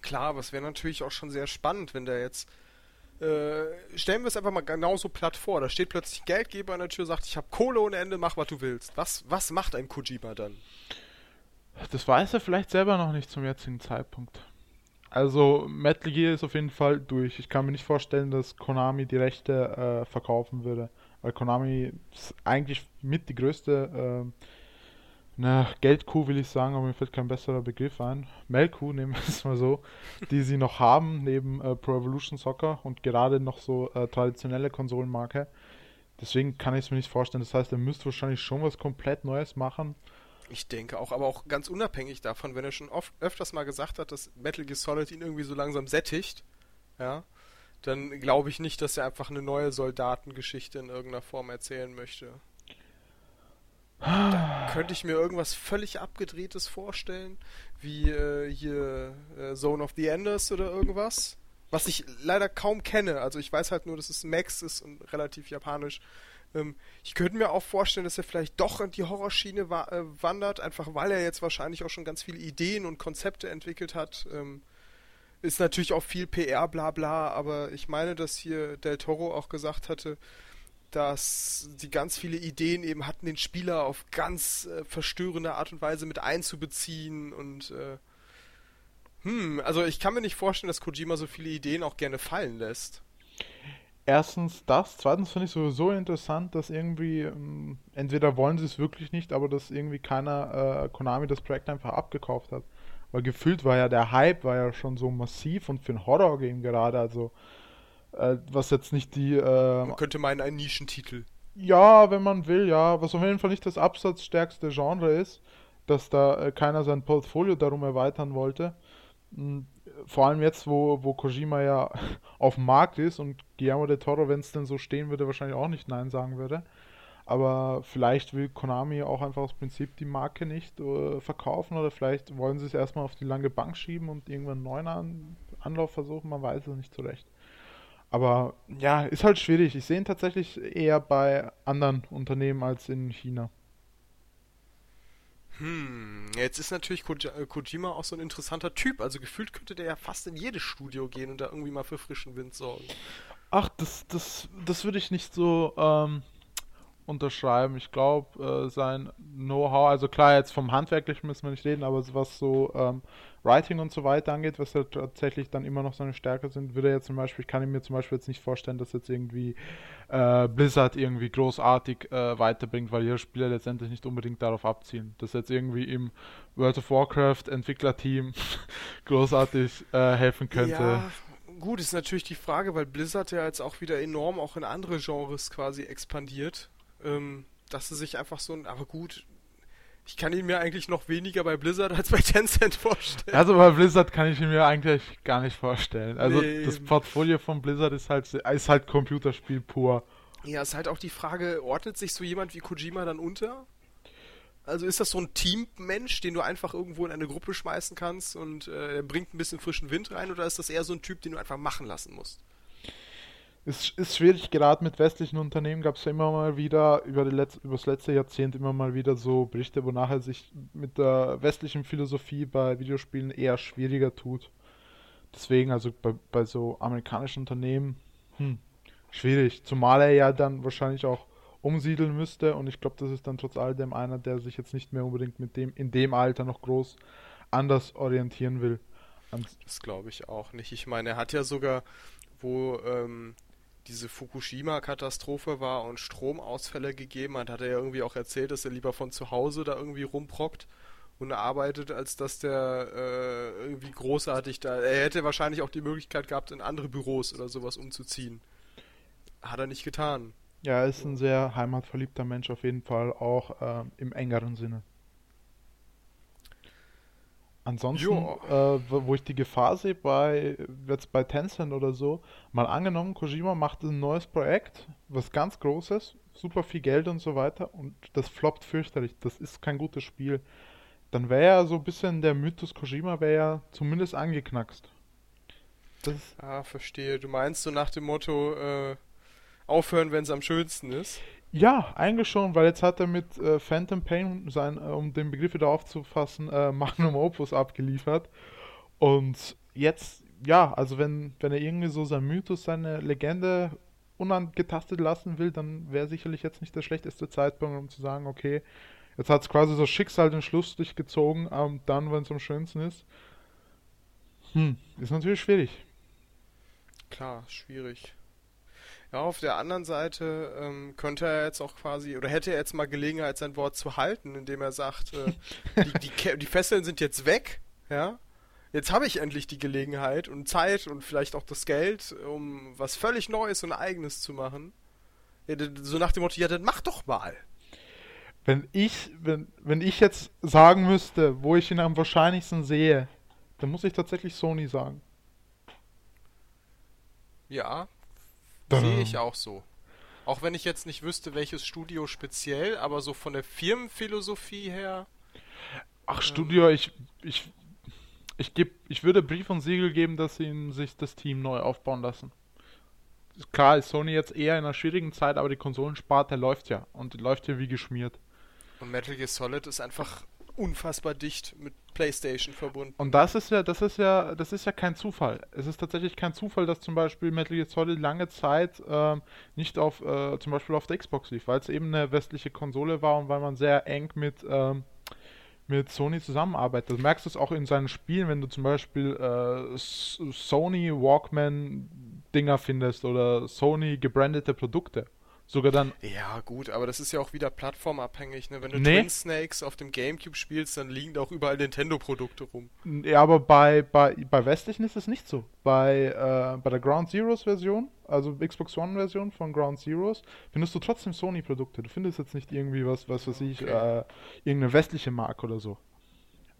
Klar, aber es wäre natürlich auch schon sehr spannend, wenn der jetzt. Äh, stellen wir es einfach mal genauso platt vor. Da steht plötzlich ein Geldgeber an der Tür, sagt, ich habe Kohle ohne Ende, mach was du willst. Was, was macht ein Kojima dann? Das weiß er vielleicht selber noch nicht zum jetzigen Zeitpunkt. Also Metal Gear ist auf jeden Fall durch. Ich kann mir nicht vorstellen, dass Konami die Rechte äh, verkaufen würde. Weil Konami ist eigentlich mit die größte äh, na, Geldkuh, will ich sagen, aber mir fällt kein besserer Begriff ein. Melkkuh, nehmen wir es mal so, die sie noch haben, neben äh, Pro Evolution Soccer und gerade noch so äh, traditionelle Konsolenmarke. Deswegen kann ich es mir nicht vorstellen. Das heißt, er müsste wahrscheinlich schon was komplett Neues machen. Ich denke auch, aber auch ganz unabhängig davon, wenn er schon oft, öfters mal gesagt hat, dass Metal Gear Solid ihn irgendwie so langsam sättigt, ja, dann glaube ich nicht, dass er einfach eine neue Soldatengeschichte in irgendeiner Form erzählen möchte. Da könnte ich mir irgendwas völlig abgedrehtes vorstellen, wie äh, hier äh, Zone of the Enders oder irgendwas, was ich leider kaum kenne. Also ich weiß halt nur, dass es Max ist und relativ japanisch. Ähm, ich könnte mir auch vorstellen, dass er vielleicht doch in die Horrorschiene wa äh, wandert, einfach weil er jetzt wahrscheinlich auch schon ganz viele Ideen und Konzepte entwickelt hat. Ähm, ist natürlich auch viel PR, bla bla, aber ich meine, dass hier Del Toro auch gesagt hatte, dass sie ganz viele Ideen eben hatten, den Spieler auf ganz äh, verstörende Art und Weise mit einzubeziehen und äh, hm, also ich kann mir nicht vorstellen, dass Kojima so viele Ideen auch gerne fallen lässt. Erstens das, zweitens finde ich sowieso interessant, dass irgendwie, ähm, entweder wollen sie es wirklich nicht, aber dass irgendwie keiner äh, Konami das Projekt einfach abgekauft hat. Weil gefühlt war ja der Hype war ja schon so massiv und für ein Horror-Game gerade, also äh, was jetzt nicht die, äh, Man könnte meinen, ein Nischentitel. ja, wenn man will, ja, was auf jeden Fall nicht das absatzstärkste Genre ist, dass da äh, keiner sein Portfolio darum erweitern wollte. Mm, vor allem jetzt, wo, wo Kojima ja auf dem Markt ist und Guillermo del Toro, wenn es denn so stehen würde, wahrscheinlich auch nicht Nein sagen würde. Aber vielleicht will Konami auch einfach aus Prinzip die Marke nicht äh, verkaufen oder vielleicht wollen sie es erstmal auf die lange Bank schieben und irgendwann einen neuen An Anlauf versuchen, man weiß es nicht so recht. Aber ja, ist halt schwierig. Ich sehe ihn tatsächlich eher bei anderen Unternehmen als in China. Hm, jetzt ist natürlich äh, Kojima auch so ein interessanter Typ. Also gefühlt könnte der ja fast in jedes Studio gehen und da irgendwie mal für frischen Wind sorgen. Ach, das, das, das würde ich nicht so ähm, unterschreiben. Ich glaube, äh, sein Know-how, also klar, jetzt vom Handwerklichen müssen wir nicht reden, aber was so ähm, Writing und so weiter angeht, was ja tatsächlich dann immer noch seine Stärke sind, würde er jetzt zum Beispiel, ich kann mir zum Beispiel jetzt nicht vorstellen, dass jetzt irgendwie äh, Blizzard irgendwie großartig äh, weiterbringt, weil ihre Spieler letztendlich nicht unbedingt darauf abzielen. Dass jetzt irgendwie im World of Warcraft Entwicklerteam großartig äh, helfen könnte. Ja, gut, ist natürlich die Frage, weil Blizzard ja jetzt auch wieder enorm auch in andere Genres quasi expandiert ähm, dass sie sich einfach so ein, aber gut, ich kann ihn mir eigentlich noch weniger bei Blizzard als bei Tencent vorstellen. Also bei Blizzard kann ich ihn mir eigentlich gar nicht vorstellen. Also nee, das Portfolio von Blizzard ist halt, ist halt Computerspiel pur. Ja, ist halt auch die Frage, ordnet sich so jemand wie Kojima dann unter? Also ist das so ein Teammensch, den du einfach irgendwo in eine Gruppe schmeißen kannst und äh, er bringt ein bisschen frischen Wind rein oder ist das eher so ein Typ, den du einfach machen lassen musst? Ist, ist schwierig, gerade mit westlichen Unternehmen gab es ja immer mal wieder, über, die Letz-, über das letzte Jahrzehnt immer mal wieder so Berichte, wonach er sich mit der westlichen Philosophie bei Videospielen eher schwieriger tut. Deswegen, also bei, bei so amerikanischen Unternehmen, hm, schwierig. Zumal er ja dann wahrscheinlich auch umsiedeln müsste und ich glaube, das ist dann trotz alledem einer, der sich jetzt nicht mehr unbedingt mit dem, in dem Alter noch groß anders orientieren will. Das glaube ich auch nicht. Ich meine, er hat ja sogar, wo ähm, diese Fukushima-Katastrophe war und Stromausfälle gegeben hat, hat er ja irgendwie auch erzählt, dass er lieber von zu Hause da irgendwie rumprockt und arbeitet, als dass der äh, irgendwie großartig da. Er hätte wahrscheinlich auch die Möglichkeit gehabt, in andere Büros oder sowas umzuziehen. Hat er nicht getan. Ja, er ist ein sehr heimatverliebter Mensch auf jeden Fall, auch äh, im engeren Sinne. Ansonsten, äh, wo ich die Gefahr sehe, bei jetzt bei Tencent oder so, mal angenommen, Kojima macht ein neues Projekt, was ganz Großes, super viel Geld und so weiter, und das floppt fürchterlich. Das ist kein gutes Spiel. Dann wäre ja so ein bisschen der Mythos Kojima wäre ja zumindest angeknackst. Das ah, verstehe. Du meinst so nach dem Motto, äh, aufhören, wenn es am schönsten ist? Ja, eigentlich schon, weil jetzt hat er mit äh, Phantom Pain, sein, äh, um den Begriff wieder aufzufassen, äh, Magnum Opus abgeliefert. Und jetzt, ja, also wenn, wenn er irgendwie so sein Mythos, seine Legende unangetastet lassen will, dann wäre sicherlich jetzt nicht der schlechteste Zeitpunkt, um zu sagen, okay, jetzt hat es quasi so Schicksal den Schlussstrich gezogen, ähm, dann, wenn es am schönsten ist. Hm, ist natürlich schwierig. Klar, schwierig. Ja, auf der anderen Seite ähm, könnte er jetzt auch quasi, oder hätte er jetzt mal Gelegenheit, sein Wort zu halten, indem er sagt, äh, die, die, die Fesseln sind jetzt weg, ja, jetzt habe ich endlich die Gelegenheit und Zeit und vielleicht auch das Geld, um was völlig Neues und Eigenes zu machen. Ja, so nach dem Motto, ja, dann mach doch mal. Wenn ich, wenn, wenn ich jetzt sagen müsste, wo ich ihn am wahrscheinlichsten sehe, dann muss ich tatsächlich Sony sagen. Ja, Sehe ich auch so. Auch wenn ich jetzt nicht wüsste, welches Studio speziell, aber so von der Firmenphilosophie her. Ach, ähm, Studio, ich, ich, ich, geb, ich würde Brief und Siegel geben, dass sie sich das Team neu aufbauen lassen. Klar ist Sony jetzt eher in einer schwierigen Zeit, aber die Konsolensparte läuft ja und läuft ja wie geschmiert. Und Metal Gear Solid ist einfach unfassbar dicht mit PlayStation verbunden. Und das ist ja, das ist ja, das ist ja kein Zufall. Es ist tatsächlich kein Zufall, dass zum Beispiel Metal Gear Solid lange Zeit ähm, nicht auf, äh, zum Beispiel auf der Xbox lief, weil es eben eine westliche Konsole war und weil man sehr eng mit ähm, mit Sony zusammenarbeitet. Du merkst es auch in seinen Spielen, wenn du zum Beispiel äh, Sony Walkman Dinger findest oder Sony gebrandete Produkte. Sogar dann. Ja, gut, aber das ist ja auch wieder plattformabhängig, ne? Wenn du nee. Twin Snakes auf dem Gamecube spielst, dann liegen da auch überall Nintendo-Produkte rum. Ja, aber bei, bei, bei westlichen ist es nicht so. Bei, äh, bei der Ground Zeroes Version, also Xbox One Version von Ground Zeroes, findest du trotzdem Sony-Produkte. Du findest jetzt nicht irgendwie was, was weiß ich, okay. äh, irgendeine westliche Marke oder so.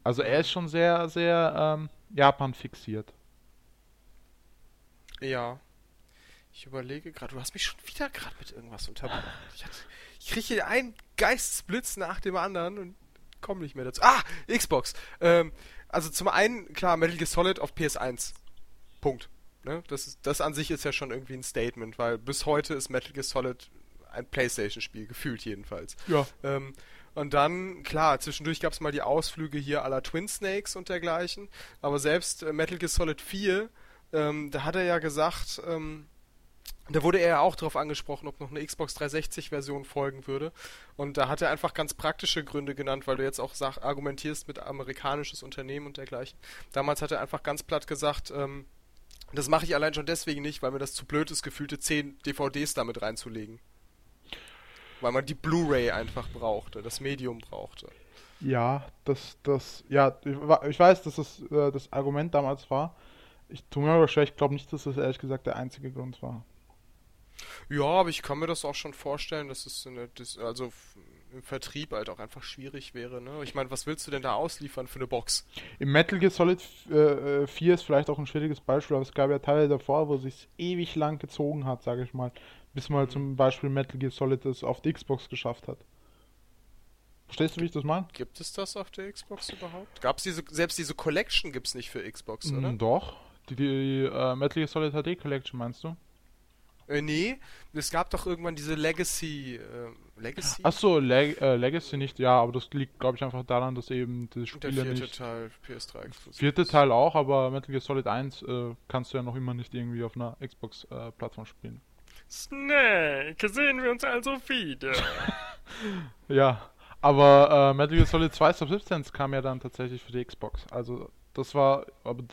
Also er ist schon sehr, sehr ähm, Japan fixiert. Ja. Ich überlege gerade, du hast mich schon wieder gerade mit irgendwas unterbrochen. Ich, ich kriege hier einen Geistesblitz nach dem anderen und komme nicht mehr dazu. Ah, Xbox. Ähm, also zum einen, klar, Metal Gear Solid auf PS1. Punkt. Ne? Das, ist, das an sich ist ja schon irgendwie ein Statement, weil bis heute ist Metal Gear Solid ein Playstation-Spiel, gefühlt jedenfalls. Ja. Ähm, und dann, klar, zwischendurch gab es mal die Ausflüge hier aller Twin Snakes und dergleichen, aber selbst äh, Metal Gear Solid 4, ähm, da hat er ja gesagt, ähm, da wurde er ja auch darauf angesprochen, ob noch eine Xbox 360-Version folgen würde. Und da hat er einfach ganz praktische Gründe genannt, weil du jetzt auch sag, argumentierst mit amerikanisches Unternehmen und dergleichen. Damals hat er einfach ganz platt gesagt, ähm, das mache ich allein schon deswegen nicht, weil mir das zu blöd ist, gefühlte 10 DVDs damit reinzulegen. Weil man die Blu-ray einfach brauchte, das Medium brauchte. Ja, das, das, ja, ich weiß, dass das äh, das Argument damals war. Ich tue mir aber schwer, ich glaube nicht, dass das ehrlich gesagt der einzige Grund war. Ja, aber ich kann mir das auch schon vorstellen, dass es eine, das, also im Vertrieb halt auch einfach schwierig wäre. Ne? Ich meine, was willst du denn da ausliefern für eine Box? Im Metal Gear Solid äh, 4 ist vielleicht auch ein schwieriges Beispiel, aber es gab ja Teile davor, wo es sich ewig lang gezogen hat, sage ich mal. Bis mal mhm. zum Beispiel Metal Gear Solid es auf die Xbox geschafft hat. Verstehst du, wie ich das meine? Gibt es das auf der Xbox überhaupt? Gab es diese, selbst diese Collection gibt es nicht für Xbox, oder? Mm, doch. Die, die äh, Metal Gear Solid HD Collection meinst du? Äh, nee, es gab doch irgendwann diese Legacy. Äh, Legacy? Achso, Leg äh, Legacy nicht, ja, aber das liegt, glaube ich, einfach daran, dass eben das Spiel der vierte nicht. Teil PS3 exklusiv. Vierte ist. Teil auch, aber Metal Gear Solid 1 äh, kannst du ja noch immer nicht irgendwie auf einer Xbox-Plattform äh, spielen. Snake, sehen wir uns also wieder. ja, aber äh, Metal Gear Solid 2 Subsistence kam ja dann tatsächlich für die Xbox. Also das war, aber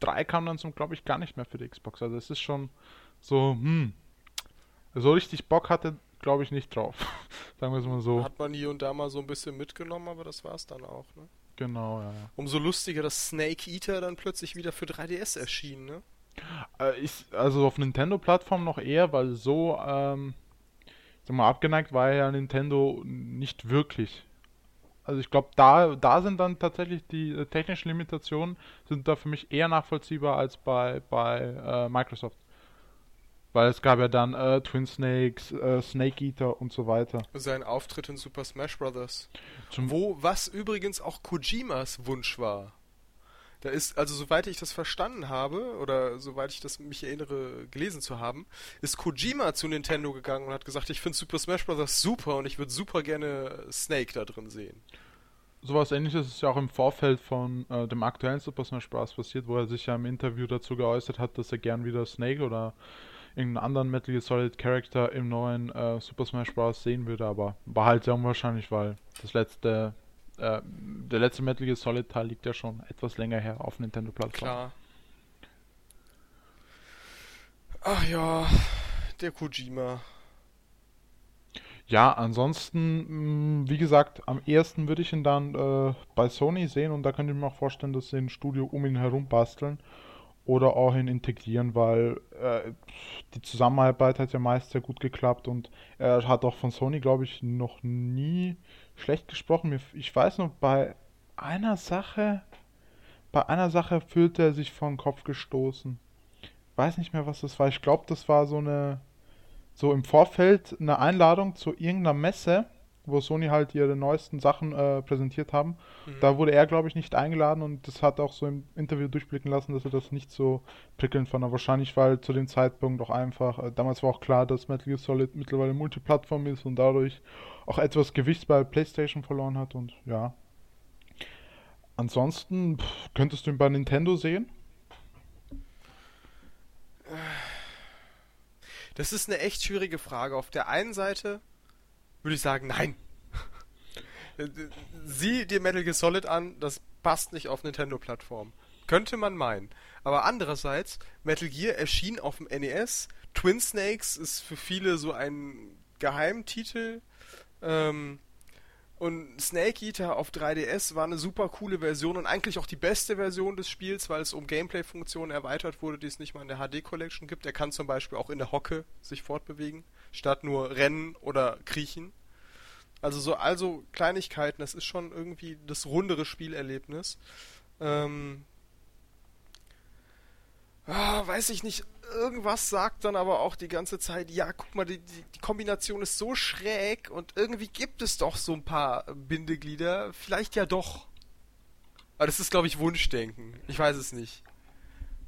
3 kam dann zum, glaube ich, gar nicht mehr für die Xbox. Also es ist schon so, hm, so richtig Bock hatte, glaube ich, nicht drauf. Sagen wir es mal so. Hat man hier und da mal so ein bisschen mitgenommen, aber das war es dann auch, ne? Genau, ja, ja. Umso lustiger, dass Snake Eater dann plötzlich wieder für 3DS erschien, ne? Äh, ist, also auf Nintendo-Plattform noch eher, weil so, ähm, sag mal, abgeneigt war ja Nintendo nicht wirklich. Also ich glaube, da, da sind dann tatsächlich die äh, technischen Limitationen sind da für mich eher nachvollziehbar als bei, bei äh, Microsoft. Weil es gab ja dann äh, Twin Snakes, äh, Snake Eater und so weiter. Sein Auftritt in Super Smash Bros. Zum Wo, was übrigens auch Kojimas Wunsch war. Da ist, also soweit ich das verstanden habe, oder soweit ich das mich erinnere, gelesen zu haben, ist Kojima zu Nintendo gegangen und hat gesagt, ich finde Super Smash Bros. super und ich würde super gerne Snake da drin sehen. Sowas ähnliches ist ja auch im Vorfeld von äh, dem aktuellen Super Smash Bros. passiert, wo er sich ja im Interview dazu geäußert hat, dass er gern wieder Snake oder irgendeinen anderen Metal Gear Solid Charakter im neuen äh, Super Smash Bros. sehen würde, aber war halt sehr unwahrscheinlich, weil das letzte, äh, der letzte Metal Gear Solid Teil liegt ja schon etwas länger her auf Nintendo Plattform. Klar. Ach ja, der Kojima. Ja, ansonsten, mh, wie gesagt, am ersten würde ich ihn dann äh, bei Sony sehen und da könnte ich mir auch vorstellen, dass sie ein Studio um ihn herum basteln oder auch hin integrieren, weil äh, die Zusammenarbeit hat ja meist sehr gut geklappt und er hat auch von Sony, glaube ich, noch nie schlecht gesprochen. Ich weiß noch, bei einer Sache, bei einer Sache fühlte er sich vor den Kopf gestoßen. Weiß nicht mehr, was das war. Ich glaube, das war so eine, so im Vorfeld eine Einladung zu irgendeiner Messe wo Sony halt ihre neuesten Sachen äh, präsentiert haben. Mhm. Da wurde er, glaube ich, nicht eingeladen und das hat auch so im Interview durchblicken lassen, dass er das nicht so prickelnd fand. Aber wahrscheinlich, weil zu dem Zeitpunkt auch einfach, äh, damals war auch klar, dass Metal Gear Solid mittlerweile Multiplattform ist und dadurch auch etwas Gewicht bei PlayStation verloren hat und ja. Ansonsten pff, könntest du ihn bei Nintendo sehen? Das ist eine echt schwierige Frage. Auf der einen Seite würde ich sagen, nein. Sieh dir Metal Gear Solid an, das passt nicht auf Nintendo-Plattform. Könnte man meinen. Aber andererseits, Metal Gear erschien auf dem NES. Twin Snakes ist für viele so ein Geheimtitel. Ähm, und Snake Eater auf 3DS war eine super coole Version und eigentlich auch die beste Version des Spiels, weil es um Gameplay-Funktionen erweitert wurde, die es nicht mal in der HD Collection gibt. Er kann zum Beispiel auch in der Hocke sich fortbewegen, statt nur rennen oder kriechen. Also so also Kleinigkeiten, das ist schon irgendwie das rundere Spielerlebnis. Ähm, ah, weiß ich nicht, irgendwas sagt dann aber auch die ganze Zeit, ja, guck mal, die, die, die, Kombination ist so schräg und irgendwie gibt es doch so ein paar Bindeglieder. Vielleicht ja doch. Aber das ist, glaube ich, Wunschdenken. Ich weiß es nicht.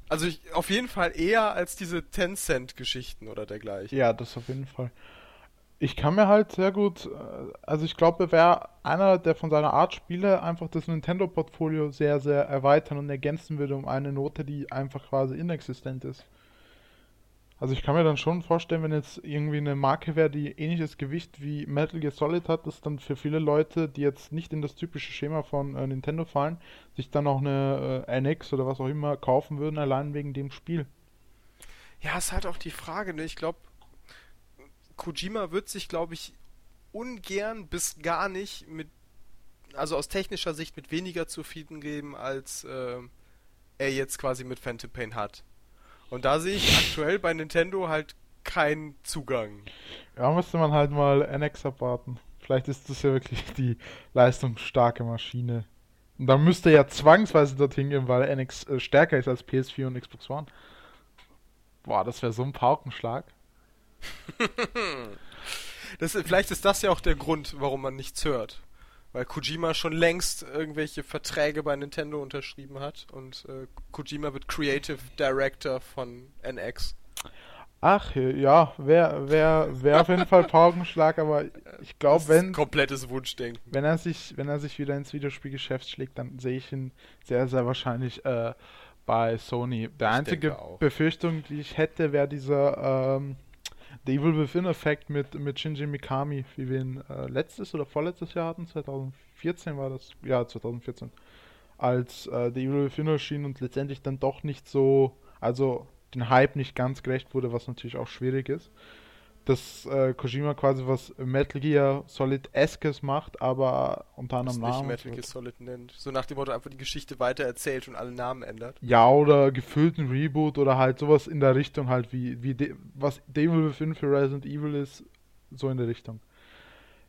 Also ich, auf jeden Fall eher als diese Tencent-Geschichten oder dergleichen. Ja, das auf jeden Fall. Ich kann mir halt sehr gut, äh, also ich glaube, er wäre einer, der von seiner Art Spiele einfach das Nintendo-Portfolio sehr, sehr erweitern und ergänzen würde um eine Note, die einfach quasi inexistent ist. Also ich kann mir dann schon vorstellen, wenn jetzt irgendwie eine Marke wäre, die ähnliches Gewicht wie Metal Gear Solid hat, dass dann für viele Leute, die jetzt nicht in das typische Schema von äh, Nintendo fallen, sich dann auch eine äh, NX oder was auch immer kaufen würden, allein wegen dem Spiel. Ja, ist halt auch die Frage, ne? Ich glaube, Kojima wird sich, glaube ich, ungern bis gar nicht mit, also aus technischer Sicht mit weniger zufrieden geben, als äh, er jetzt quasi mit Phantom Pain hat. Und da sehe ich aktuell bei Nintendo halt keinen Zugang. Ja, müsste man halt mal NX abwarten. Vielleicht ist das ja wirklich die leistungsstarke Maschine. Und dann müsste er ja zwangsweise dorthin gehen, weil NX äh, stärker ist als PS4 und Xbox One. Boah, das wäre so ein Paukenschlag. das, vielleicht ist das ja auch der Grund, warum man nichts hört weil Kojima schon längst irgendwelche Verträge bei Nintendo unterschrieben hat und äh, Kojima wird Creative Director von NX. Ach ja, wäre wär, wär auf jeden Fall Paukenschlag, aber ich glaube, wenn komplettes Wunschdenken. Wenn er sich, wenn er sich wieder ins Videospielgeschäft schlägt, dann sehe ich ihn sehr, sehr wahrscheinlich äh, bei Sony. Der ich einzige Befürchtung, die ich hätte, wäre dieser ähm, The Evil Within Effekt mit, mit Shinji Mikami, wie wir ihn äh, letztes oder vorletztes Jahr hatten, 2014 war das, ja 2014, als äh, The Evil Within erschien und letztendlich dann doch nicht so, also den Hype nicht ganz gerecht wurde, was natürlich auch schwierig ist dass äh, Kojima quasi was Metal Gear Solid Eskes macht, aber unter anderem Namen. Nicht Metal Gear Solid nennt. So nach dem Motto einfach die Geschichte weiter erzählt und alle Namen ändert. Ja, oder gefüllten Reboot oder halt sowas in der Richtung halt wie, wie de, was Devil Within für Resident Evil ist, so in der Richtung.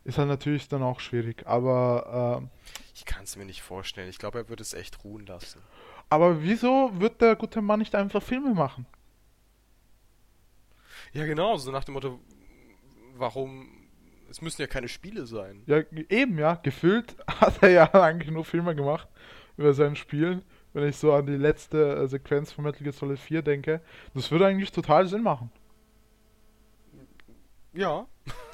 Ist halt natürlich dann auch schwierig, aber äh, Ich kann es mir nicht vorstellen. Ich glaube, er würde es echt ruhen lassen. Aber wieso wird der gute Mann nicht einfach Filme machen? Ja, genau, so nach dem Motto, warum. Es müssen ja keine Spiele sein. Ja, eben, ja. Gefühlt hat er ja eigentlich nur Filme gemacht über seinen Spielen. Wenn ich so an die letzte äh, Sequenz von Metal Gear Solid 4 denke. Das würde eigentlich total Sinn machen. Ja.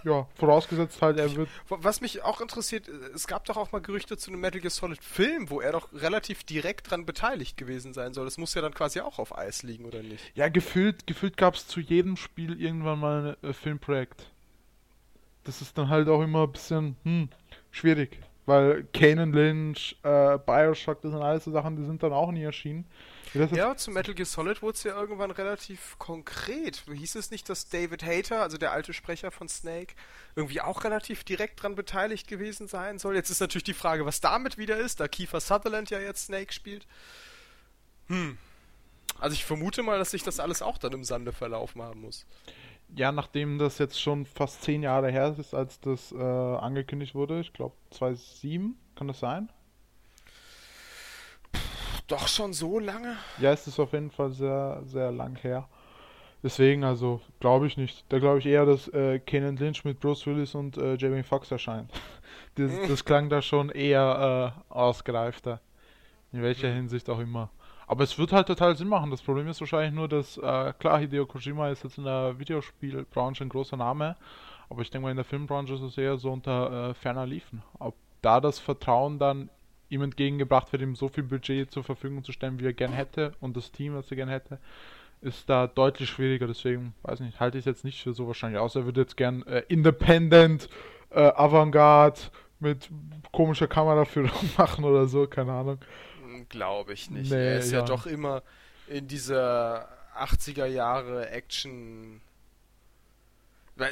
Ja, vorausgesetzt halt, er wird. Was mich auch interessiert, es gab doch auch mal Gerüchte zu einem Metal Gear Solid Film, wo er doch relativ direkt dran beteiligt gewesen sein soll. Das muss ja dann quasi auch auf Eis liegen, oder nicht? Ja, gefühlt, gefühlt gab es zu jedem Spiel irgendwann mal ein äh, Filmprojekt. Das ist dann halt auch immer ein bisschen, hm, schwierig. Weil Kanan Lynch, äh, Bioshock, das sind alles so Sachen, die sind dann auch nie erschienen. Ja, zu Metal Gear Solid wurde es ja irgendwann relativ konkret. Hieß es nicht, dass David Hayter, also der alte Sprecher von Snake, irgendwie auch relativ direkt dran beteiligt gewesen sein soll? Jetzt ist natürlich die Frage, was damit wieder ist, da Kiefer Sutherland ja jetzt Snake spielt. Hm. Also ich vermute mal, dass sich das alles auch dann im Sande verlaufen haben muss. Ja, nachdem das jetzt schon fast zehn Jahre her ist, als das äh, angekündigt wurde, ich glaube 2007, kann das sein? Doch schon so lange? Ja, es ist auf jeden Fall sehr, sehr lang her. Deswegen, also, glaube ich nicht. Da glaube ich eher, dass äh, Kenan Lynch mit Bruce Willis und äh, Jamie Foxx erscheint. das, das, klang da schon eher äh, ausgereifter. In welcher mhm. Hinsicht auch immer. Aber es wird halt total Sinn machen. Das Problem ist wahrscheinlich nur, dass, äh, klar, Hideo Kojima ist jetzt in der Videospielbranche ein großer Name. Aber ich denke mal, in der Filmbranche ist es eher so unter äh, ferner Liefen. Ob da das Vertrauen dann ihm entgegengebracht wird, ihm so viel Budget zur Verfügung zu stellen, wie er gern hätte und das Team, was er gern hätte, ist da deutlich schwieriger. Deswegen, weiß nicht, halte ich es jetzt nicht für so wahrscheinlich aus. Er würde jetzt gern äh, Independent, äh, Avantgarde mit komischer Kameraführung machen oder so, keine Ahnung. Hm, Glaube ich nicht. Nee, er ist ja. ja doch immer in dieser 80er Jahre Action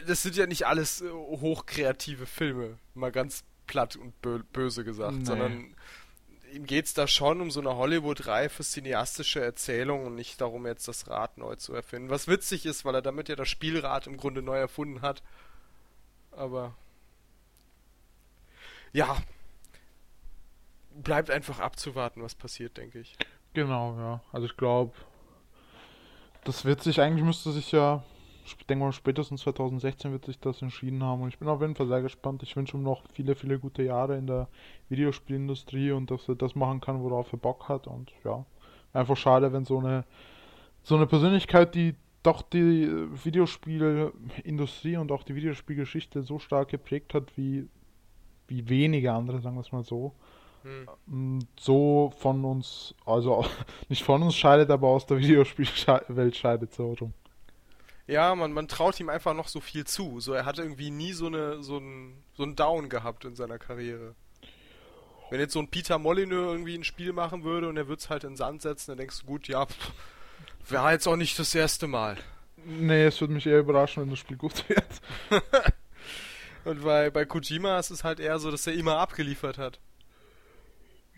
das sind ja nicht alles äh, hochkreative Filme, mal ganz platt und böse gesagt, nee. sondern ihm geht es da schon um so eine Hollywood-reife cineastische Erzählung und nicht darum, jetzt das Rad neu zu erfinden. Was witzig ist, weil er damit ja das Spielrad im Grunde neu erfunden hat. Aber ja, bleibt einfach abzuwarten, was passiert, denke ich. Genau, ja. Also ich glaube, Das wird sich, eigentlich müsste sich ja, ich denke mal, spätestens 2016 wird sich das entschieden haben. Und ich bin auf jeden Fall sehr gespannt. Ich wünsche ihm noch viele, viele gute Jahre in der Videospielindustrie und dass er das machen kann, worauf er Bock hat. Und ja, einfach schade, wenn so eine, so eine Persönlichkeit, die doch die Videospielindustrie und auch die Videospielgeschichte so stark geprägt hat, wie, wie wenige andere, sagen wir es mal so, hm. so von uns, also nicht von uns scheidet, aber aus der Videospielwelt scheidet so rum. Ja, man, man traut ihm einfach noch so viel zu. So, er hat irgendwie nie so eine so ein, so ein Down gehabt in seiner Karriere. Wenn jetzt so ein Peter Molyneux irgendwie ein Spiel machen würde und er würde es halt in den Sand setzen, dann denkst du, gut, ja, wäre jetzt auch nicht das erste Mal. Nee, es würde mich eher überraschen, wenn das Spiel gut wird. und bei, bei Kojima ist es halt eher so, dass er immer abgeliefert hat.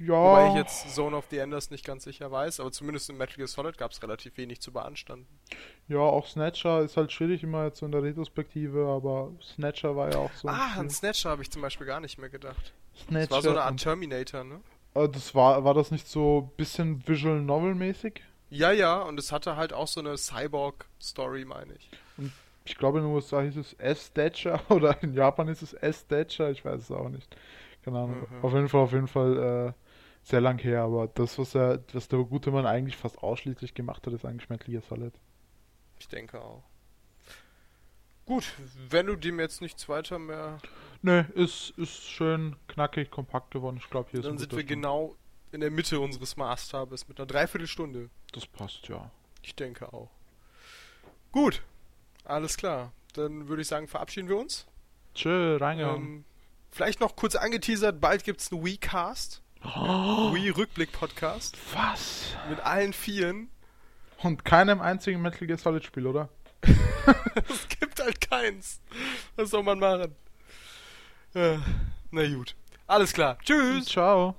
Ja. Wobei ich jetzt Zone of the Enders nicht ganz sicher weiß, aber zumindest in Metal Gear Solid gab es relativ wenig zu beanstanden. Ja, auch Snatcher ist halt schwierig immer jetzt so in der Retrospektive, aber Snatcher war ja auch so. Ah, an Snatcher habe ich zum Beispiel gar nicht mehr gedacht. Snatcher. Das war so eine Art Terminator, ne? Äh, das war, war das nicht so ein bisschen Visual Novel mäßig? Ja, ja, und es hatte halt auch so eine Cyborg-Story, meine ich. Und ich glaube in den USA hieß es S-Thatcher oder in Japan ist es S-Thatcher, ich weiß es auch nicht. Keine Ahnung. Mhm. Auf jeden Fall, auf jeden Fall äh, sehr lang her, aber das, was er, was der gute Mann eigentlich fast ausschließlich gemacht hat, ist eigentlich Metal Gear Solid. Ich denke auch. Gut, wenn du dem jetzt nichts weiter mehr. Ne, ist, ist schön knackig, kompakt geworden. Ich glaube, hier ist Dann sind wir genau in der Mitte unseres Maßstabes mit einer Dreiviertelstunde. Das passt, ja. Ich denke auch. Gut, alles klar. Dann würde ich sagen, verabschieden wir uns. Tschö, reingehauen. Ähm, vielleicht noch kurz angeteasert, bald gibt es einen Wii-Cast. Oh. Wii-Rückblick-Podcast. Was? Mit allen Vieren. Und keinem einzigen Metal Gear Solid Spiel, oder? es gibt halt keins. Was soll man machen? Ja, na gut. Alles klar. Tschüss. Ciao.